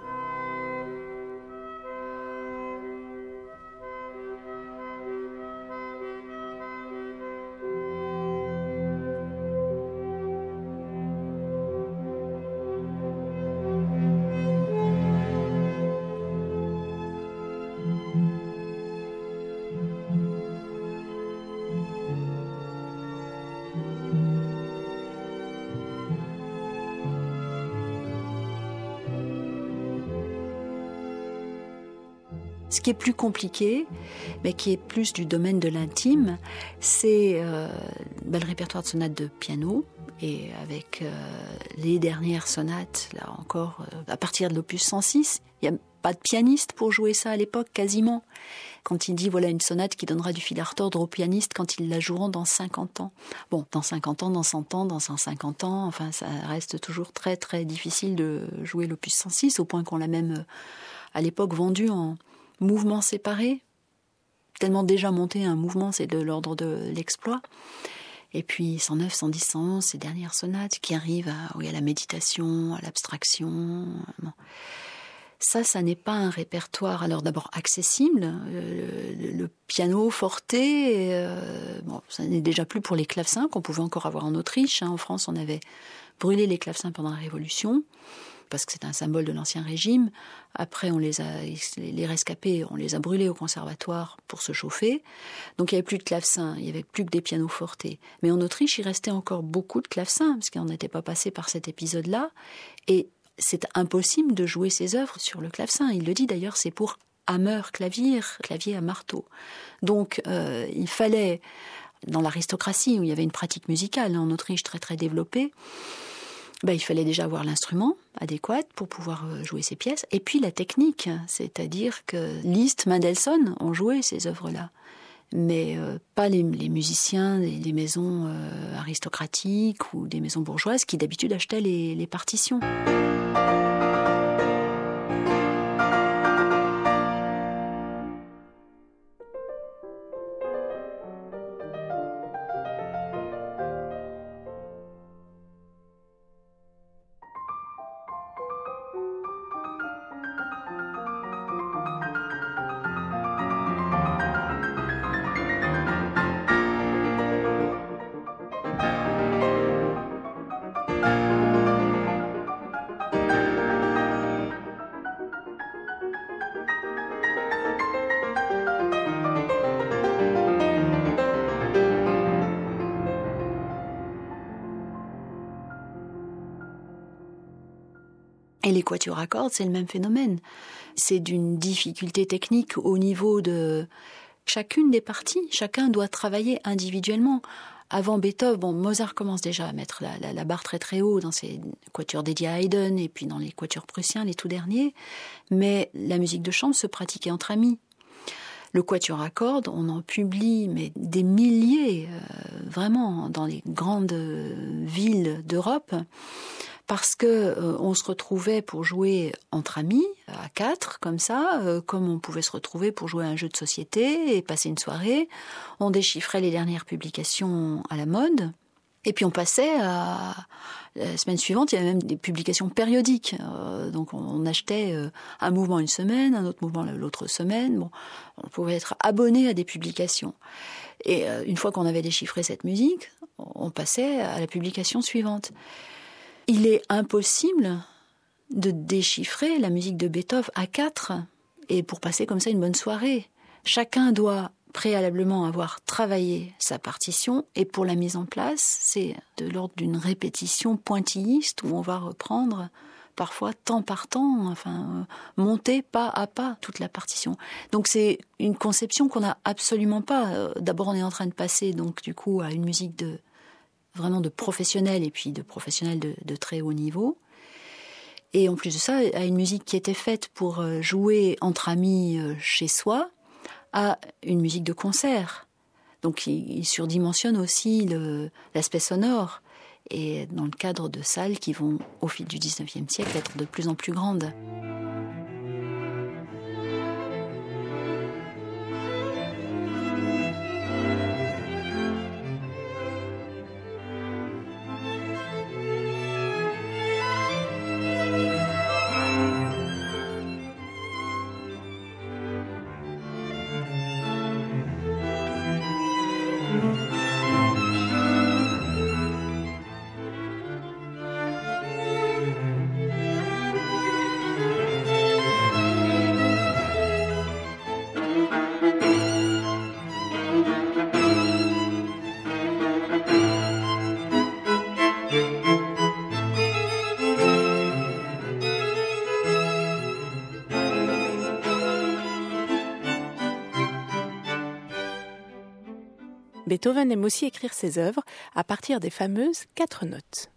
[SPEAKER 5] Ce qui est plus compliqué, mais qui est plus du domaine de l'intime, c'est euh, ben, le répertoire de sonates de piano. Et avec euh, les dernières sonates, là encore, euh, à partir de l'opus 106, il n'y a pas de pianiste pour jouer ça à l'époque, quasiment. Quand il dit voilà une sonate qui donnera du fil à retordre aux pianistes quand ils la joueront dans 50 ans. Bon, dans 50 ans, dans 100 ans, dans 150 ans, enfin, ça reste toujours très très difficile de jouer l'opus 106, au point qu'on l'a même à l'époque vendu en, mouvements séparés, tellement déjà monté un mouvement, c'est de l'ordre de l'exploit. Et puis 109, 110, 111, ces dernières sonates qui arrivent à, oui, à la méditation, à l'abstraction. Ça, ça n'est pas un répertoire, alors d'abord accessible. Le, piano forte, euh, ça n'est déjà plus pour les clavecins qu'on pouvait encore avoir en Autriche. Hein. En France, on avait brûlé les clavecins pendant la Révolution parce que c'est un symbole de l'ancien régime. Après, on les a, les rescapés, on les a brûlés au conservatoire pour se chauffer. Donc il n'y avait plus de clavecins, il n'y avait plus que des pianos fortés. Mais en Autriche, il restait encore beaucoup de clavecins, parce qu'on n'était pas passé par cet épisode-là. Et c'est impossible de jouer ses œuvres sur le clavecin. Il le dit d'ailleurs, c'est pour hammer, clavier, clavier à marteau. Donc euh, il fallait, dans l'aristocratie, où il y avait une pratique musicale en Autriche très très développée, ben, il fallait déjà avoir l'instrument adéquat pour pouvoir euh, jouer ces pièces, et puis la technique, c'est-à-dire que Liszt, Mendelssohn ont joué ces œuvres-là, mais euh, pas les, musiciens des, maisons euh, aristocratiques ou des maisons bourgeoises qui d'habitude achetaient les partitions. Quatuors à cordes, c'est le même phénomène. C'est d'une difficulté technique au niveau de chacune des parties. Chacun doit travailler individuellement. Avant Beethoven, Mozart commence déjà à mettre la, barre très très haut dans ses quatuors dédiés à Haydn et puis dans les quatuors prussiens, les tout derniers. Mais la musique de chambre se pratiquait entre amis. Le quatuor à cordes, on en publie mais des milliers, euh, vraiment, dans les grandes villes d'Europe parce que euh, on se retrouvait pour jouer entre amis à quatre comme ça, euh, comme on pouvait se retrouver pour jouer à un jeu de société et passer une soirée. On déchiffrait les dernières publications à la mode. Et puis on passait à la semaine suivante, il y avait même des publications périodiques. Euh, donc on, achetait un mouvement une semaine, un autre mouvement l'autre semaine. Bon, on pouvait être abonné à des publications. Et une fois qu'on avait déchiffré cette musique, on passait à la publication suivante. Il est impossible de déchiffrer la musique de Beethoven à quatre et pour passer comme ça une bonne soirée. Chacun doit préalablement avoir travaillé sa partition et pour la mise en place, c'est de l'ordre d'une répétition pointilliste où on va reprendre parfois temps par temps, enfin monter pas à pas toute la partition. Donc c'est une conception qu'on n'a absolument pas. D'abord on est en train de passer donc du coup à une musique de vraiment de professionnels et puis de professionnels de, très haut niveau. Et en plus de ça, à une musique qui était faite pour euh, jouer entre amis euh, chez soi, à une musique de concert. Donc il, surdimensionne aussi l'aspect sonore, et dans le cadre de salles qui vont, au fil du 19e siècle, être de plus en plus grandes.
[SPEAKER 6] Beethoven aime aussi écrire ses œuvres à partir des fameuses quatre notes.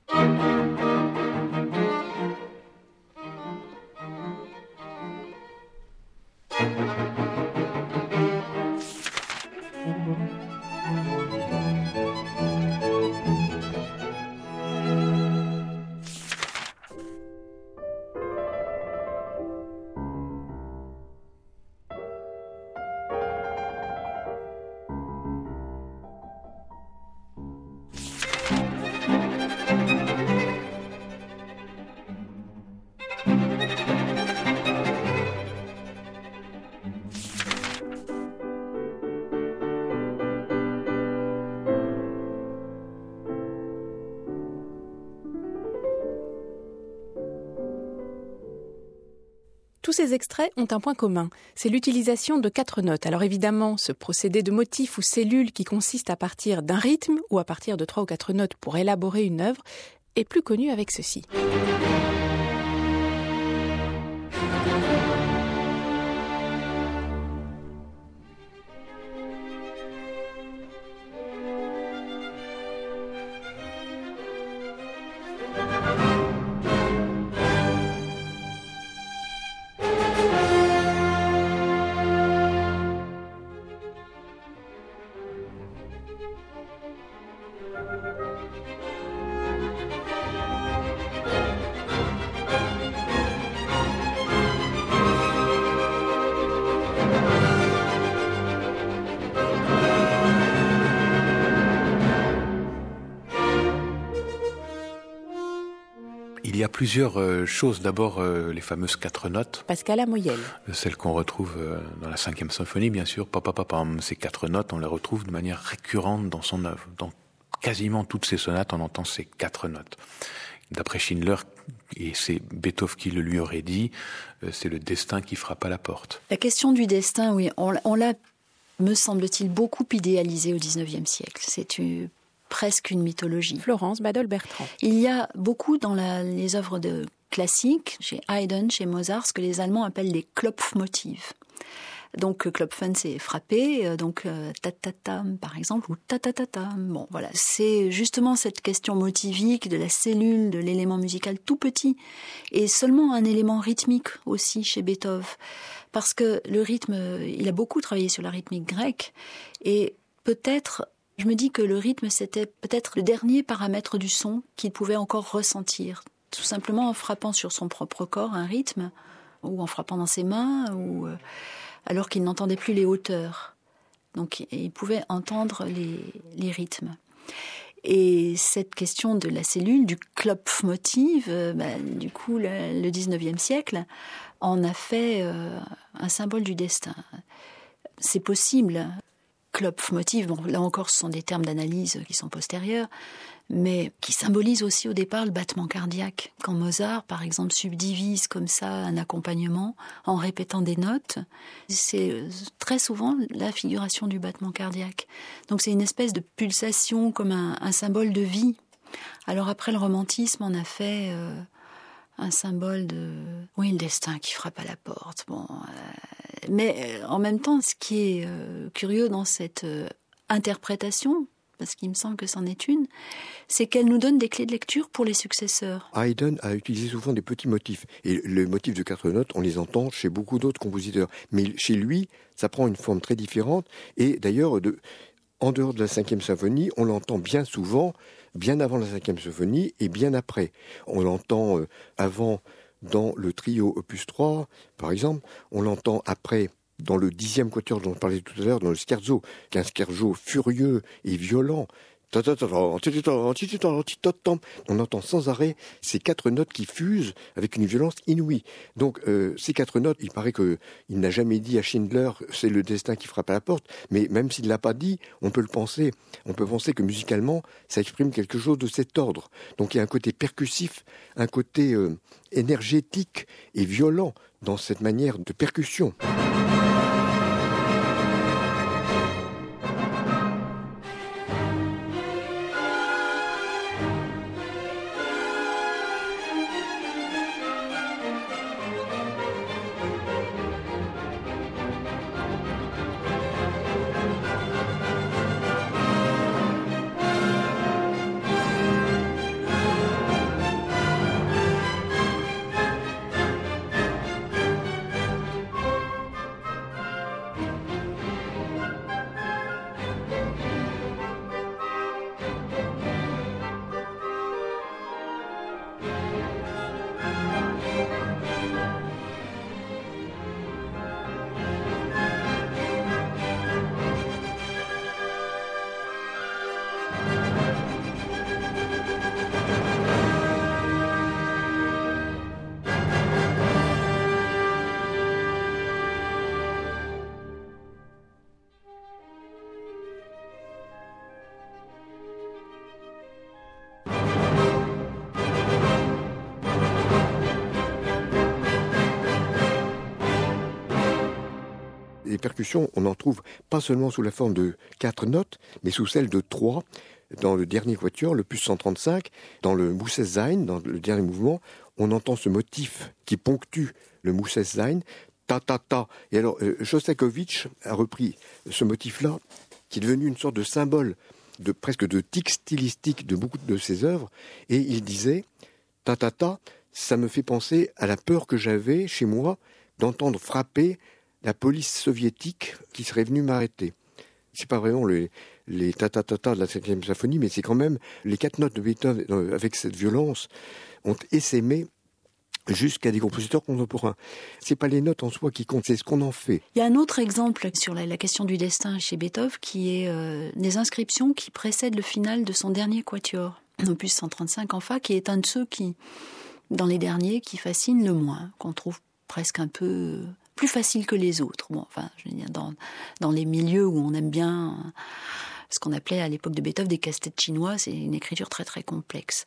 [SPEAKER 6] Ces extraits ont un point commun, c'est l'utilisation de quatre notes. Alors évidemment, ce procédé de motif ou cellule qui consiste à partir d'un rythme ou à partir de trois ou quatre notes pour élaborer une œuvre est plus connu avec ceci.
[SPEAKER 3] Plusieurs euh, choses. D'abord, euh, les fameuses quatre notes.
[SPEAKER 6] Pascal Amoyel.
[SPEAKER 3] Euh, celles qu'on retrouve dans la cinquième symphonie, bien sûr. Papa, papa, ces quatre notes, on les retrouve de manière récurrente dans son œuvre. Dans quasiment toutes ses sonates, on entend ces quatre notes. D'après Schindler, et c'est Beethoven qui le lui aurait dit, c'est le destin qui frappe à la porte.
[SPEAKER 5] La question du destin, oui, on, on l'a, me semble-t-il, beaucoup idéalisé au XIXe siècle. C'est presque une mythologie.
[SPEAKER 6] Florence Badol-Bertrand.
[SPEAKER 5] Il y a beaucoup dans les œuvres de classique, chez Haydn, chez Mozart, ce que les Allemands appellent les Klopfmotive. Donc Klopfen, c'est frapper, donc tatatam par exemple, ou tatatatam. Bon, voilà, c'est justement cette question motivique de la cellule, de l'élément musical tout petit, et seulement un élément rythmique aussi chez Beethoven, parce que le rythme, il a beaucoup travaillé sur la rythmique grecque, et peut-être je me dis que le rythme, c'était peut-être le dernier paramètre du son qu'il pouvait encore ressentir, tout simplement en frappant sur son propre corps un rythme, ou en frappant dans ses mains, ou euh, alors qu'il n'entendait plus les hauteurs. Donc il pouvait entendre les, rythmes. Et cette question de la cellule, du Klopfmotiv, euh, bah, du coup, le, 19e siècle en a fait euh, un symbole du destin. C'est possible. Klopfmotiv, bon, là encore, ce sont des termes d'analyse qui sont postérieurs, mais qui symbolisent aussi au départ le battement cardiaque. Quand Mozart, par exemple, subdivise comme ça un accompagnement en répétant des notes, c'est euh, très souvent la figuration du battement cardiaque. Donc c'est une espèce de pulsation comme un, symbole de vie. Alors après le romantisme, on a fait euh, un symbole de oui le destin qui frappe à la porte. Bon, euh, mais en même temps, ce qui est curieux dans cette interprétation parce qu'il me semble que c'en est une, c'est qu'elle nous donne des clés de lecture pour les successeurs.
[SPEAKER 7] Haydn a utilisé souvent des petits motifs. Et les motifs de quatre notes, on les entend chez beaucoup d'autres compositeurs. Mais chez lui, ça prend une forme très différente. Et d'ailleurs, en dehors de la cinquième symphonie, on l'entend bien souvent, bien avant la cinquième symphonie et bien après. On l'entend euh, avant dans le trio opus 3, par exemple. On l'entend après dans le dixième quatuor dont on parlait tout à l'heure, dans le scherzo, qui est un scherzo furieux et violent. On entend sans arrêt ces quatre notes qui fusent avec une violence inouïe. Donc ces quatre notes, il paraît qu'il n'a jamais dit à Schindler c'est le destin qui frappe à la porte, mais même s'il l'a pas dit, on peut le penser. On peut penser que musicalement, ça exprime quelque chose de cet ordre. Donc il y a un côté percussif, un côté énergétique et violent dans cette manière de percussion. Percussions, on en trouve pas seulement sous la forme de quatre notes, mais sous celle de trois. Dans le dernier quatuor, le plus 135, dans le Mousses dans le dernier mouvement, on entend ce motif qui ponctue le Mousses ta ta ta. Et alors, euh, Shostakovich a repris ce motif-là, qui est devenu une sorte de symbole, de presque de tic stylistique de beaucoup de ses œuvres, et il disait ta ta ta, ça me fait penser à la peur que j'avais chez moi d'entendre frapper la police soviétique qui serait venue m'arrêter. C'est pas vraiment les, les ta-ta-ta-ta de la cinquième symphonie, mais c'est quand même les quatre notes de Beethoven euh, avec cette violence ont essaimé jusqu'à des compositeurs contemporains. C'est pas les notes en soi qui comptent, c'est ce qu'on en fait.
[SPEAKER 5] Il y a un autre exemple sur la, question du destin chez Beethoven qui est euh, des inscriptions qui précèdent le final de son dernier quatuor, opus 135 en fa, qui est un de ceux qui, dans les derniers, qui fascine le moins, qu'on trouve presque un peu plus facile que les autres. Bon, enfin, je veux dire, dans, dans les milieux où on aime bien ce qu'on appelait à l'époque de Beethoven des casse-têtes chinois, c'est une écriture très très complexe.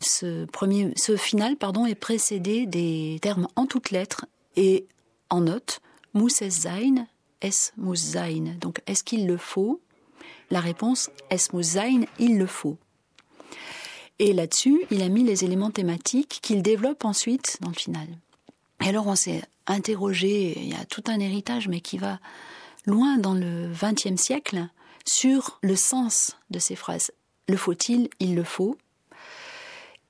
[SPEAKER 5] Ce premier, ce final, pardon, est précédé des termes en toutes lettres et en notes. Muss es sein, es muss sein. Donc, est-ce qu'il le faut? La réponse, es muss sein, il le faut. Et là-dessus, il a mis les éléments thématiques qu'il développe ensuite dans le final. Et alors on s'est interrogé, il y a tout un héritage, mais qui va loin dans le XXe siècle, sur le sens de ces phrases. Le faut-il Il le faut.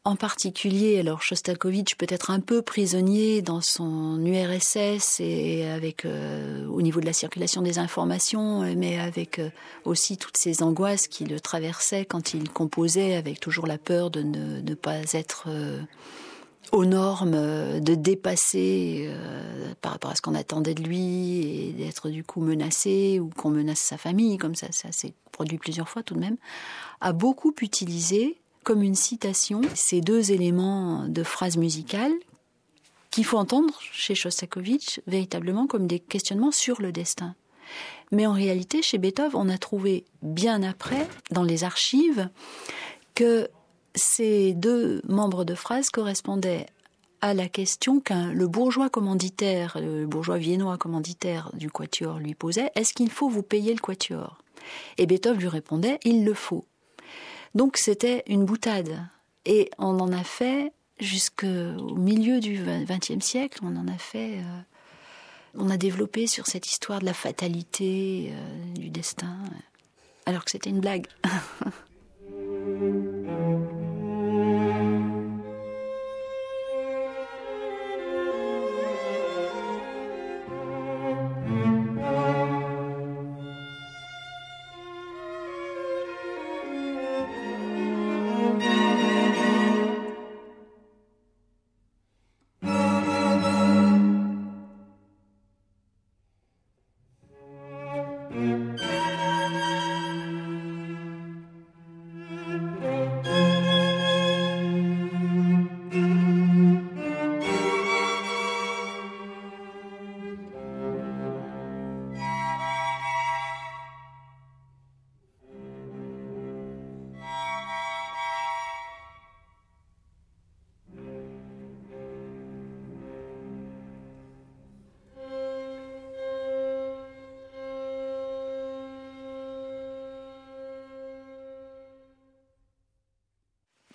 [SPEAKER 5] En particulier, alors Shostakovich peut être un peu prisonnier dans son URSS et avec euh, au niveau de la circulation des informations, mais avec euh, aussi toutes ces angoisses qui le traversaient quand il composait, avec toujours la peur de ne, pas être euh, aux normes, de dépasser par rapport à ce qu'on attendait de lui et d'être du coup menacé ou qu'on menace sa famille, comme ça, ça s'est produit plusieurs fois tout de même, a beaucoup utilisé comme une citation ces deux éléments de phrase musicale qu'il faut entendre chez Shostakovich véritablement comme des questionnements sur le destin. Mais en réalité, chez Beethoven, on a trouvé bien après, dans les archives, que ces deux membres de phrase correspondaient à la question qu'un le bourgeois commanditaire, le bourgeois viennois commanditaire du quatuor lui posait est-ce qu'il faut vous payer le quatuor? Et Beethoven lui répondait il le faut. Donc c'était une boutade. Et on en a fait jusqu'au milieu du XXe siècle, on en a fait. Euh, on a développé sur cette histoire de la fatalité, euh, du destin, alors que c'était une blague.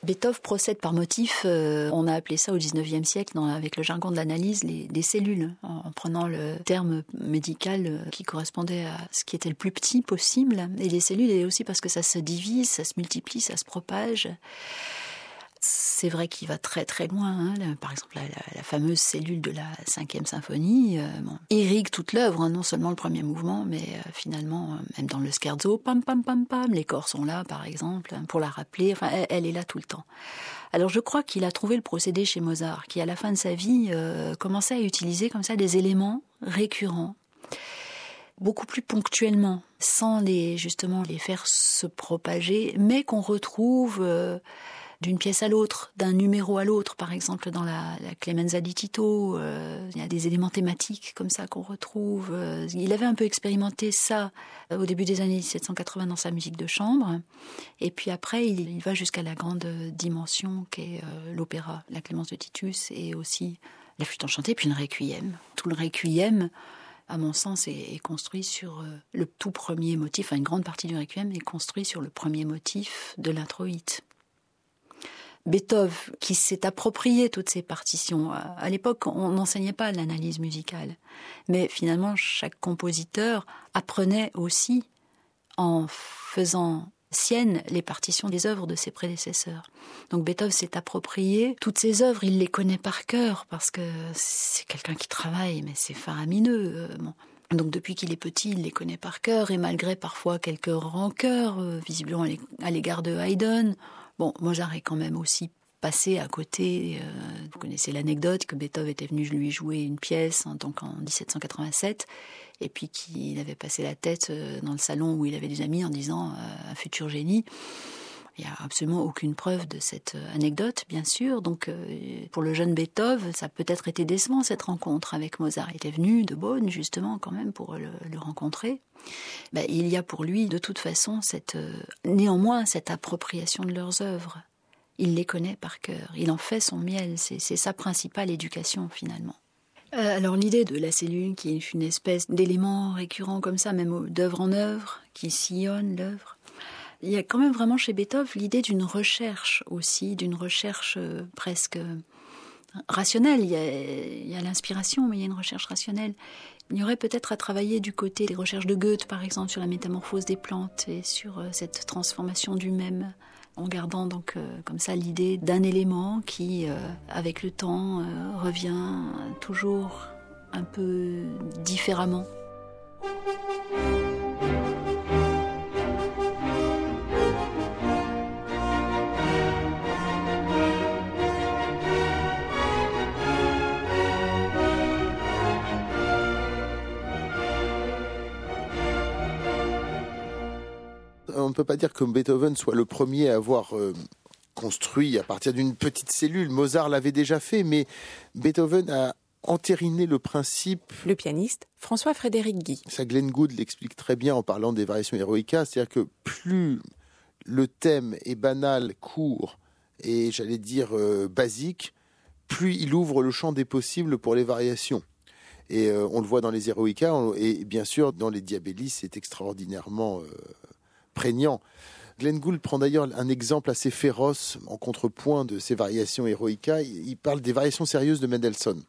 [SPEAKER 5] Beethoven procède par motif, euh, on a appelé ça au XIXe siècle, avec le jargon de l'analyse, des cellules, en, prenant le terme médical euh, qui correspondait à ce qui était le plus petit possible. Et les cellules, et aussi parce que ça se divise, ça se multiplie, ça se propage c'est vrai qu'il va très très loin. Hein. Par exemple, la, fameuse cellule de la cinquième symphonie euh, irrigue toute l'œuvre, hein, non seulement le premier mouvement, mais euh, finalement, euh, même dans le scherzo, pam pam pam pam, les corps sont là, par exemple, hein, pour la rappeler. Enfin, elle, est là tout le temps. Alors, je crois qu'il a trouvé le procédé chez Mozart, qui à la fin de sa vie commençait à utiliser comme ça des éléments récurrents beaucoup plus ponctuellement, sans les justement les faire se propager, mais qu'on retrouve d'une pièce à l'autre, d'un numéro à l'autre, par exemple dans la, la Clemenza di Tito, euh, il y a des éléments thématiques comme ça qu'on retrouve. Euh, il avait un peu expérimenté ça euh, au début des années 1780 dans sa musique de chambre, et puis après il, il va jusqu'à la grande dimension qu'est l'opéra, la Clémence de Titus, et aussi la flûte enchantée, puis une requiem. Tout le requiem à mon sens, est, construit sur le tout premier motif, enfin une grande partie du requiem est construit sur le premier motif de l'introïte. Beethoven qui s'est approprié toutes ces partitions. À l'époque, on n'enseignait pas l'analyse musicale, mais finalement, chaque compositeur apprenait aussi en faisant sienne les partitions des œuvres de ses prédécesseurs. Donc Beethoven s'est approprié toutes ces œuvres, il les connaît par cœur parce que c'est quelqu'un qui travaille, mais c'est faramineux. Euh, Donc depuis qu'il est petit, il les connaît par cœur et malgré parfois quelques rancœurs, euh, visiblement à l'égard de Haydn, Bon, Mozart est quand même aussi passé à côté. Euh, vous connaissez l'anecdote que Beethoven était venu lui jouer une pièce en 1787 et puis qu'il avait passé la tête euh, dans le salon où il avait des amis en disant euh, un futur génie. Il n'y a absolument aucune preuve de cette anecdote, bien sûr. Donc, pour le jeune Beethoven, ça a peut-être été décevant cette rencontre avec Mozart. Il était venu de Bonn, justement, quand même, pour le, rencontrer. Ben, il y a pour lui, de toute façon, cette, néanmoins, cette appropriation de leurs œuvres. Il les connaît par cœur. Il en fait son miel. C'est sa principale éducation, finalement. alors l'idée de la cellule qui est une espèce d'élément récurrent comme ça, même d'œuvre en œuvre, qui sillonne l'œuvre, Il y a quand même vraiment chez Beethoven l'idée d'une recherche aussi, d'une recherche euh, presque euh, rationnelle. Il y a, l'inspiration, mais il y a une recherche rationnelle. Il y aurait peut-être à travailler du côté des recherches de Goethe, par exemple, sur la métamorphose des plantes et sur euh, cette transformation du même, en gardant donc comme ça l'idée d'un élément qui, avec le temps, revient toujours un peu différemment.
[SPEAKER 7] On ne peut pas dire que Beethoven soit le premier à avoir euh, construit à partir d'une petite cellule. Mozart l'avait déjà fait, mais Beethoven a entériné le principe.
[SPEAKER 6] Le pianiste François-Frédéric Guy.
[SPEAKER 7] Ça, Glenn Gould l'explique très bien en parlant des variations héroïcas, c'est-à-dire que plus le thème est banal, court et j'allais dire euh, basique, plus il ouvre le champ des possibles pour les variations. Et euh, on le voit dans les héroïcas et bien sûr dans les diabellis, c'est extraordinairement Glenn Gould prend d'ailleurs un exemple assez féroce en contrepoint de ces variations héroïcas. Il parle des variations sérieuses de Mendelssohn.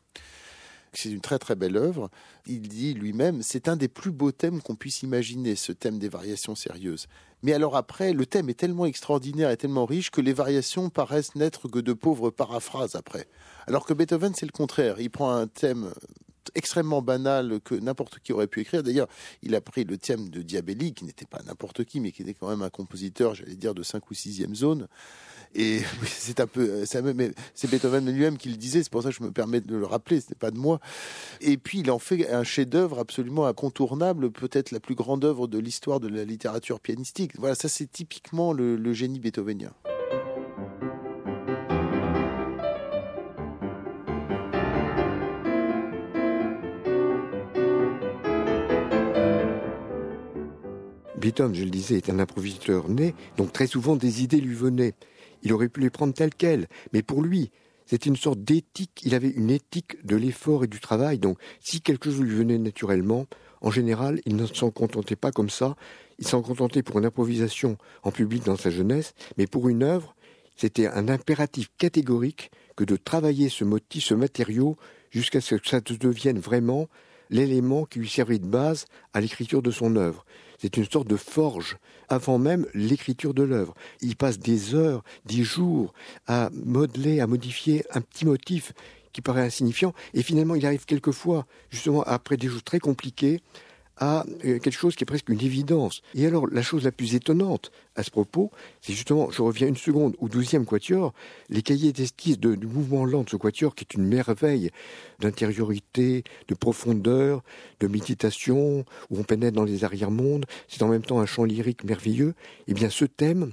[SPEAKER 7] C'est une très très belle œuvre. Il dit lui-même, c'est un des plus beaux thèmes qu'on puisse imaginer, ce thème des variations sérieuses. Mais alors après, le thème est tellement extraordinaire et tellement riche que les variations paraissent n'être que de pauvres paraphrases après. Alors que Beethoven, c'est le contraire. Il prend un thème extrêmement banal que n'importe qui aurait pu écrire. D'ailleurs, il a pris le thème de Diabelli, qui n'était pas n'importe qui, mais qui était quand même un compositeur, j'allais dire, de 5 ou 6e zone. Et c'est un peu, c'est Beethoven lui-même qui le disait, c'est pour ça que je me permets de le rappeler, ce n'est pas de moi. Et puis il en fait un chef-d'œuvre absolument incontournable, peut-être la plus grande œuvre de l'histoire de la littérature pianistique. Voilà, ça c'est typiquement le génie beethovenien. Beethoven, je le disais, est un improvisateur né, donc très souvent des idées lui venaient. Il aurait pu les prendre telles quelles, mais pour lui, c'était une sorte d'éthique. Il avait une éthique de l'effort et du travail. Donc, si quelque chose lui venait naturellement, en général, il ne s'en contentait pas comme ça. Il s'en contentait pour une improvisation en public dans sa jeunesse, mais pour une œuvre, c'était un impératif catégorique que de travailler ce motif, ce matériau, jusqu'à ce que ça devienne vraiment l'élément qui lui servait de base à l'écriture de son œuvre. C'est une sorte de forge avant même l'écriture de l'œuvre. Il passe des heures, des jours à modeler, à modifier un petit motif qui paraît insignifiant, et finalement il arrive quelquefois, justement après des jours très compliqués, à euh, quelque chose qui est presque une évidence. Et alors, la chose la plus étonnante à ce propos, c'est justement, je reviens une seconde au douzième quatuor, les cahiers d'esquisse du mouvement lent de ce quatuor, qui est une merveille d'intériorité, de profondeur, de méditation, où on pénètre dans les arrière-mondes, c'est en même temps un chant lyrique merveilleux. Eh bien, ce thème,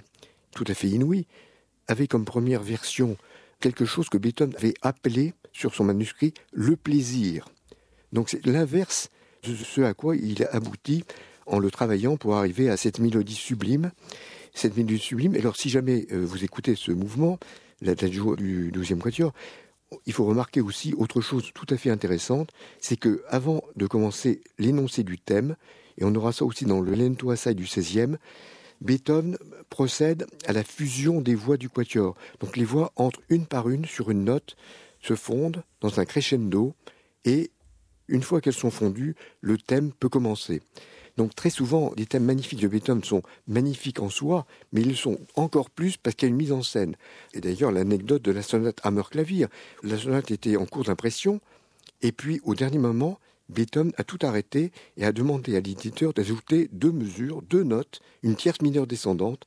[SPEAKER 7] tout à fait inouï, avait comme première version quelque chose que Beethoven avait appelé sur son manuscrit le plaisir. Donc c'est l'inverse ce à quoi il a abouti en le travaillant pour arriver à cette mélodie sublime. Cette mélodie sublime, alors si jamais euh, vous écoutez ce mouvement, l'adagio du 12e quatuor, il faut remarquer aussi autre chose tout à fait intéressante, c'est que avant de commencer l'énoncé du thème, et on aura ça aussi dans le Lento Assai du 16e, Beethoven procède à la fusion des voix du quatuor. Donc les voix entrent une par une sur une note, se fondent dans un crescendo et une fois qu'elles sont fondues, le thème peut commencer. Donc très souvent, les thèmes magnifiques de Beethoven sont magnifiques en soi, mais ils sont encore plus parce qu'il y a une mise en scène. Et d'ailleurs, l'anecdote de la sonate Hammer-Clavier, la sonate était en cours d'impression, et puis au dernier moment, Beethoven a tout arrêté et a demandé à l'éditeur d'ajouter deux mesures, deux notes, une tierce mineure descendante,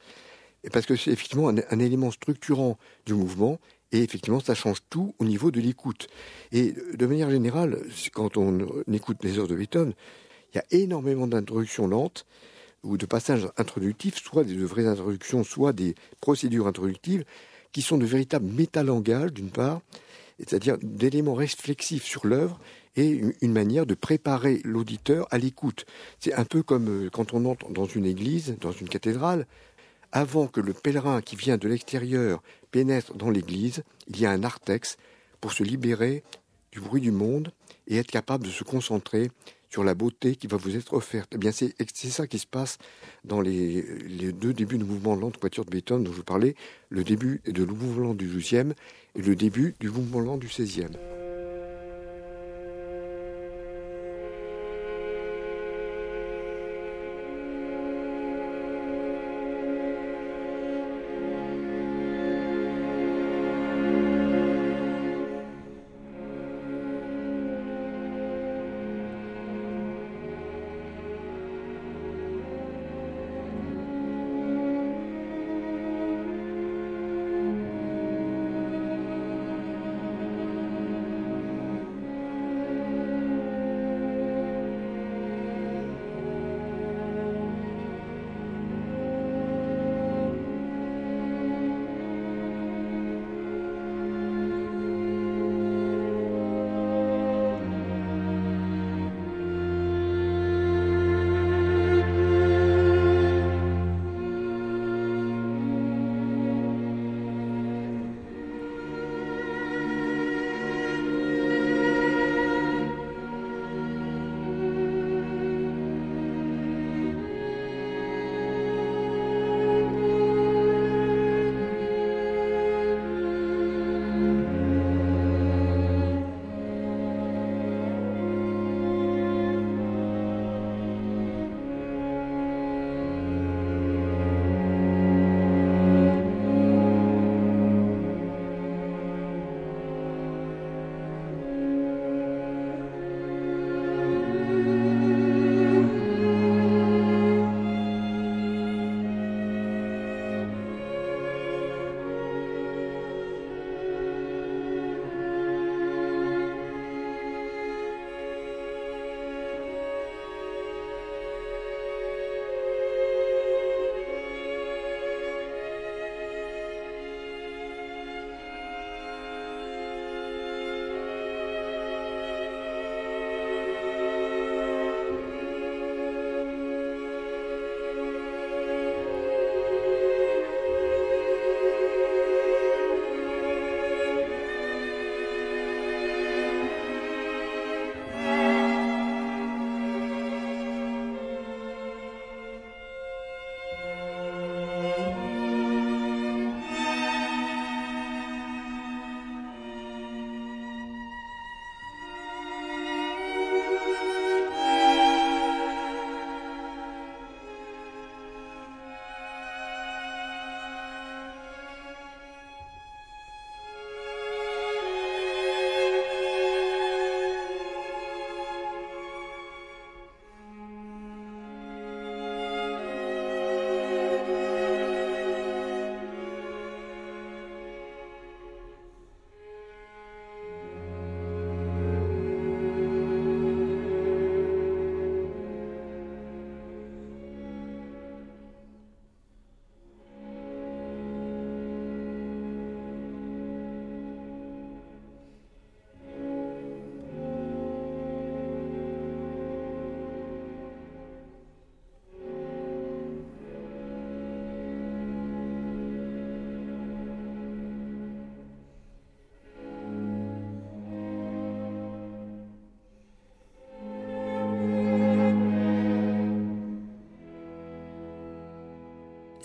[SPEAKER 7] parce que c'est effectivement un élément structurant du mouvement et effectivement, ça change tout au niveau de l'écoute. Et de manière générale, quand on écoute les œuvres de Beethoven, il y a énormément d'introductions lentes ou de passages introductifs, soit des vraies introductions, soit des procédures introductives, qui sont de véritables métalangages, d'une part, c'est-à-dire d'éléments réflexifs sur l'œuvre et une manière de préparer l'auditeur à l'écoute. C'est un peu comme euh, quand on entre dans une église, dans une cathédrale, avant que le pèlerin qui vient de l'extérieur pénètre dans l'église, il y a un narthex pour se libérer du bruit du monde et être capable de se concentrer sur la beauté qui va vous être offerte. Eh bien, c'est ça qui se passe dans les, deux débuts du mouvement lent voiture de Beethoven dont je vous parlais, le début le mouvement du 12e et le début du mouvement lent du 16e.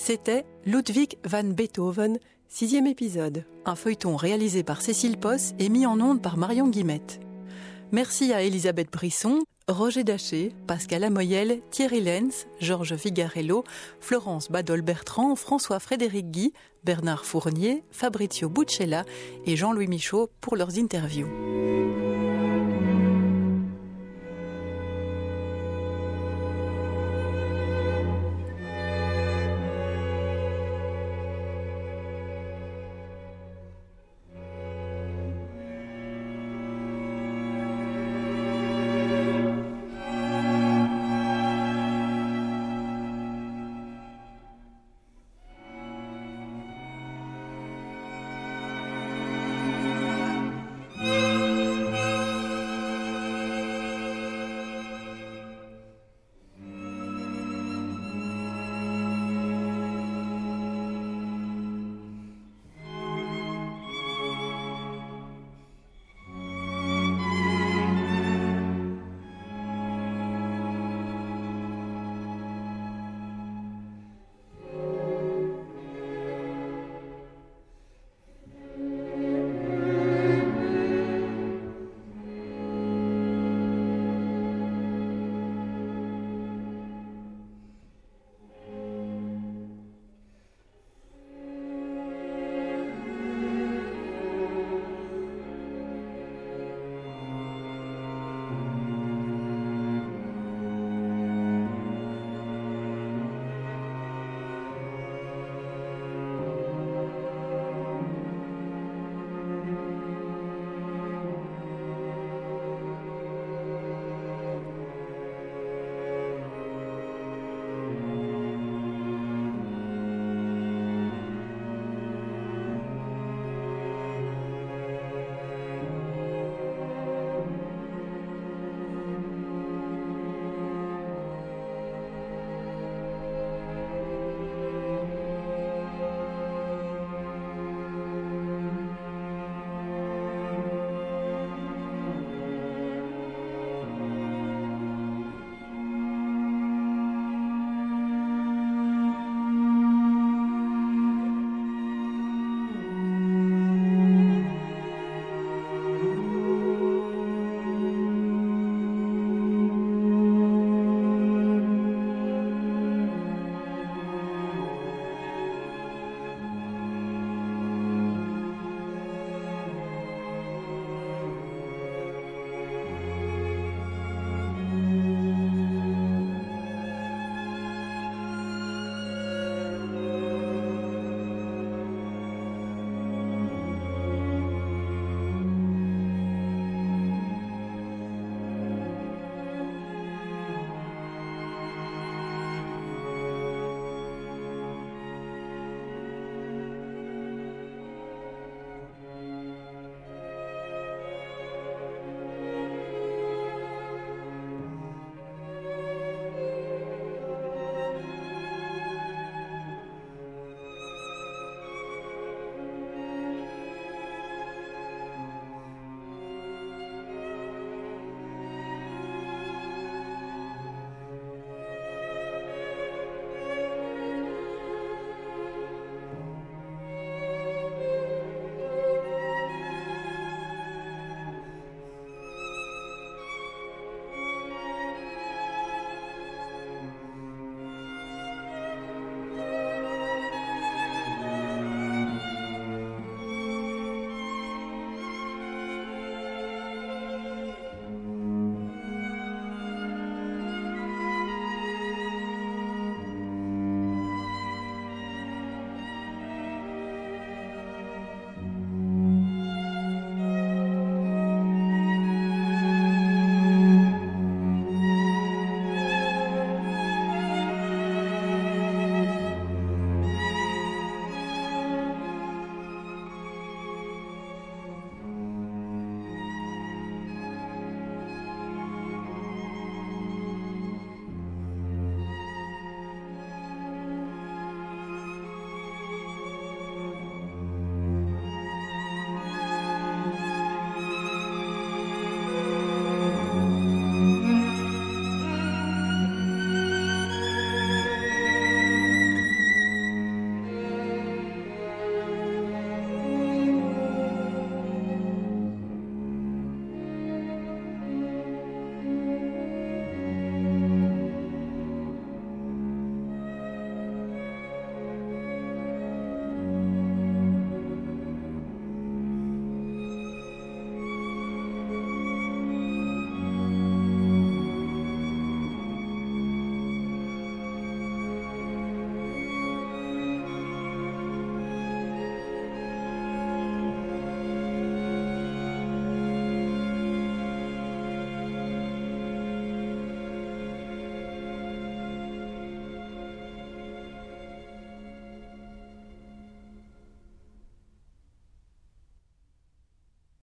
[SPEAKER 1] C'était Ludwig van Beethoven, sixième épisode, un feuilleton réalisé par Cécile Posse et mis en onde par Marion Guimette. Merci à Elisabeth Brisson, Roger Daché, Pascal Amoyel, Thierry Lenz, Georges Figarello, Florence Badol-Bertrand, François-Frédéric Guy, Bernard Fournier, Fabrizio Buccella et Jean-Louis Michaud pour leurs interviews.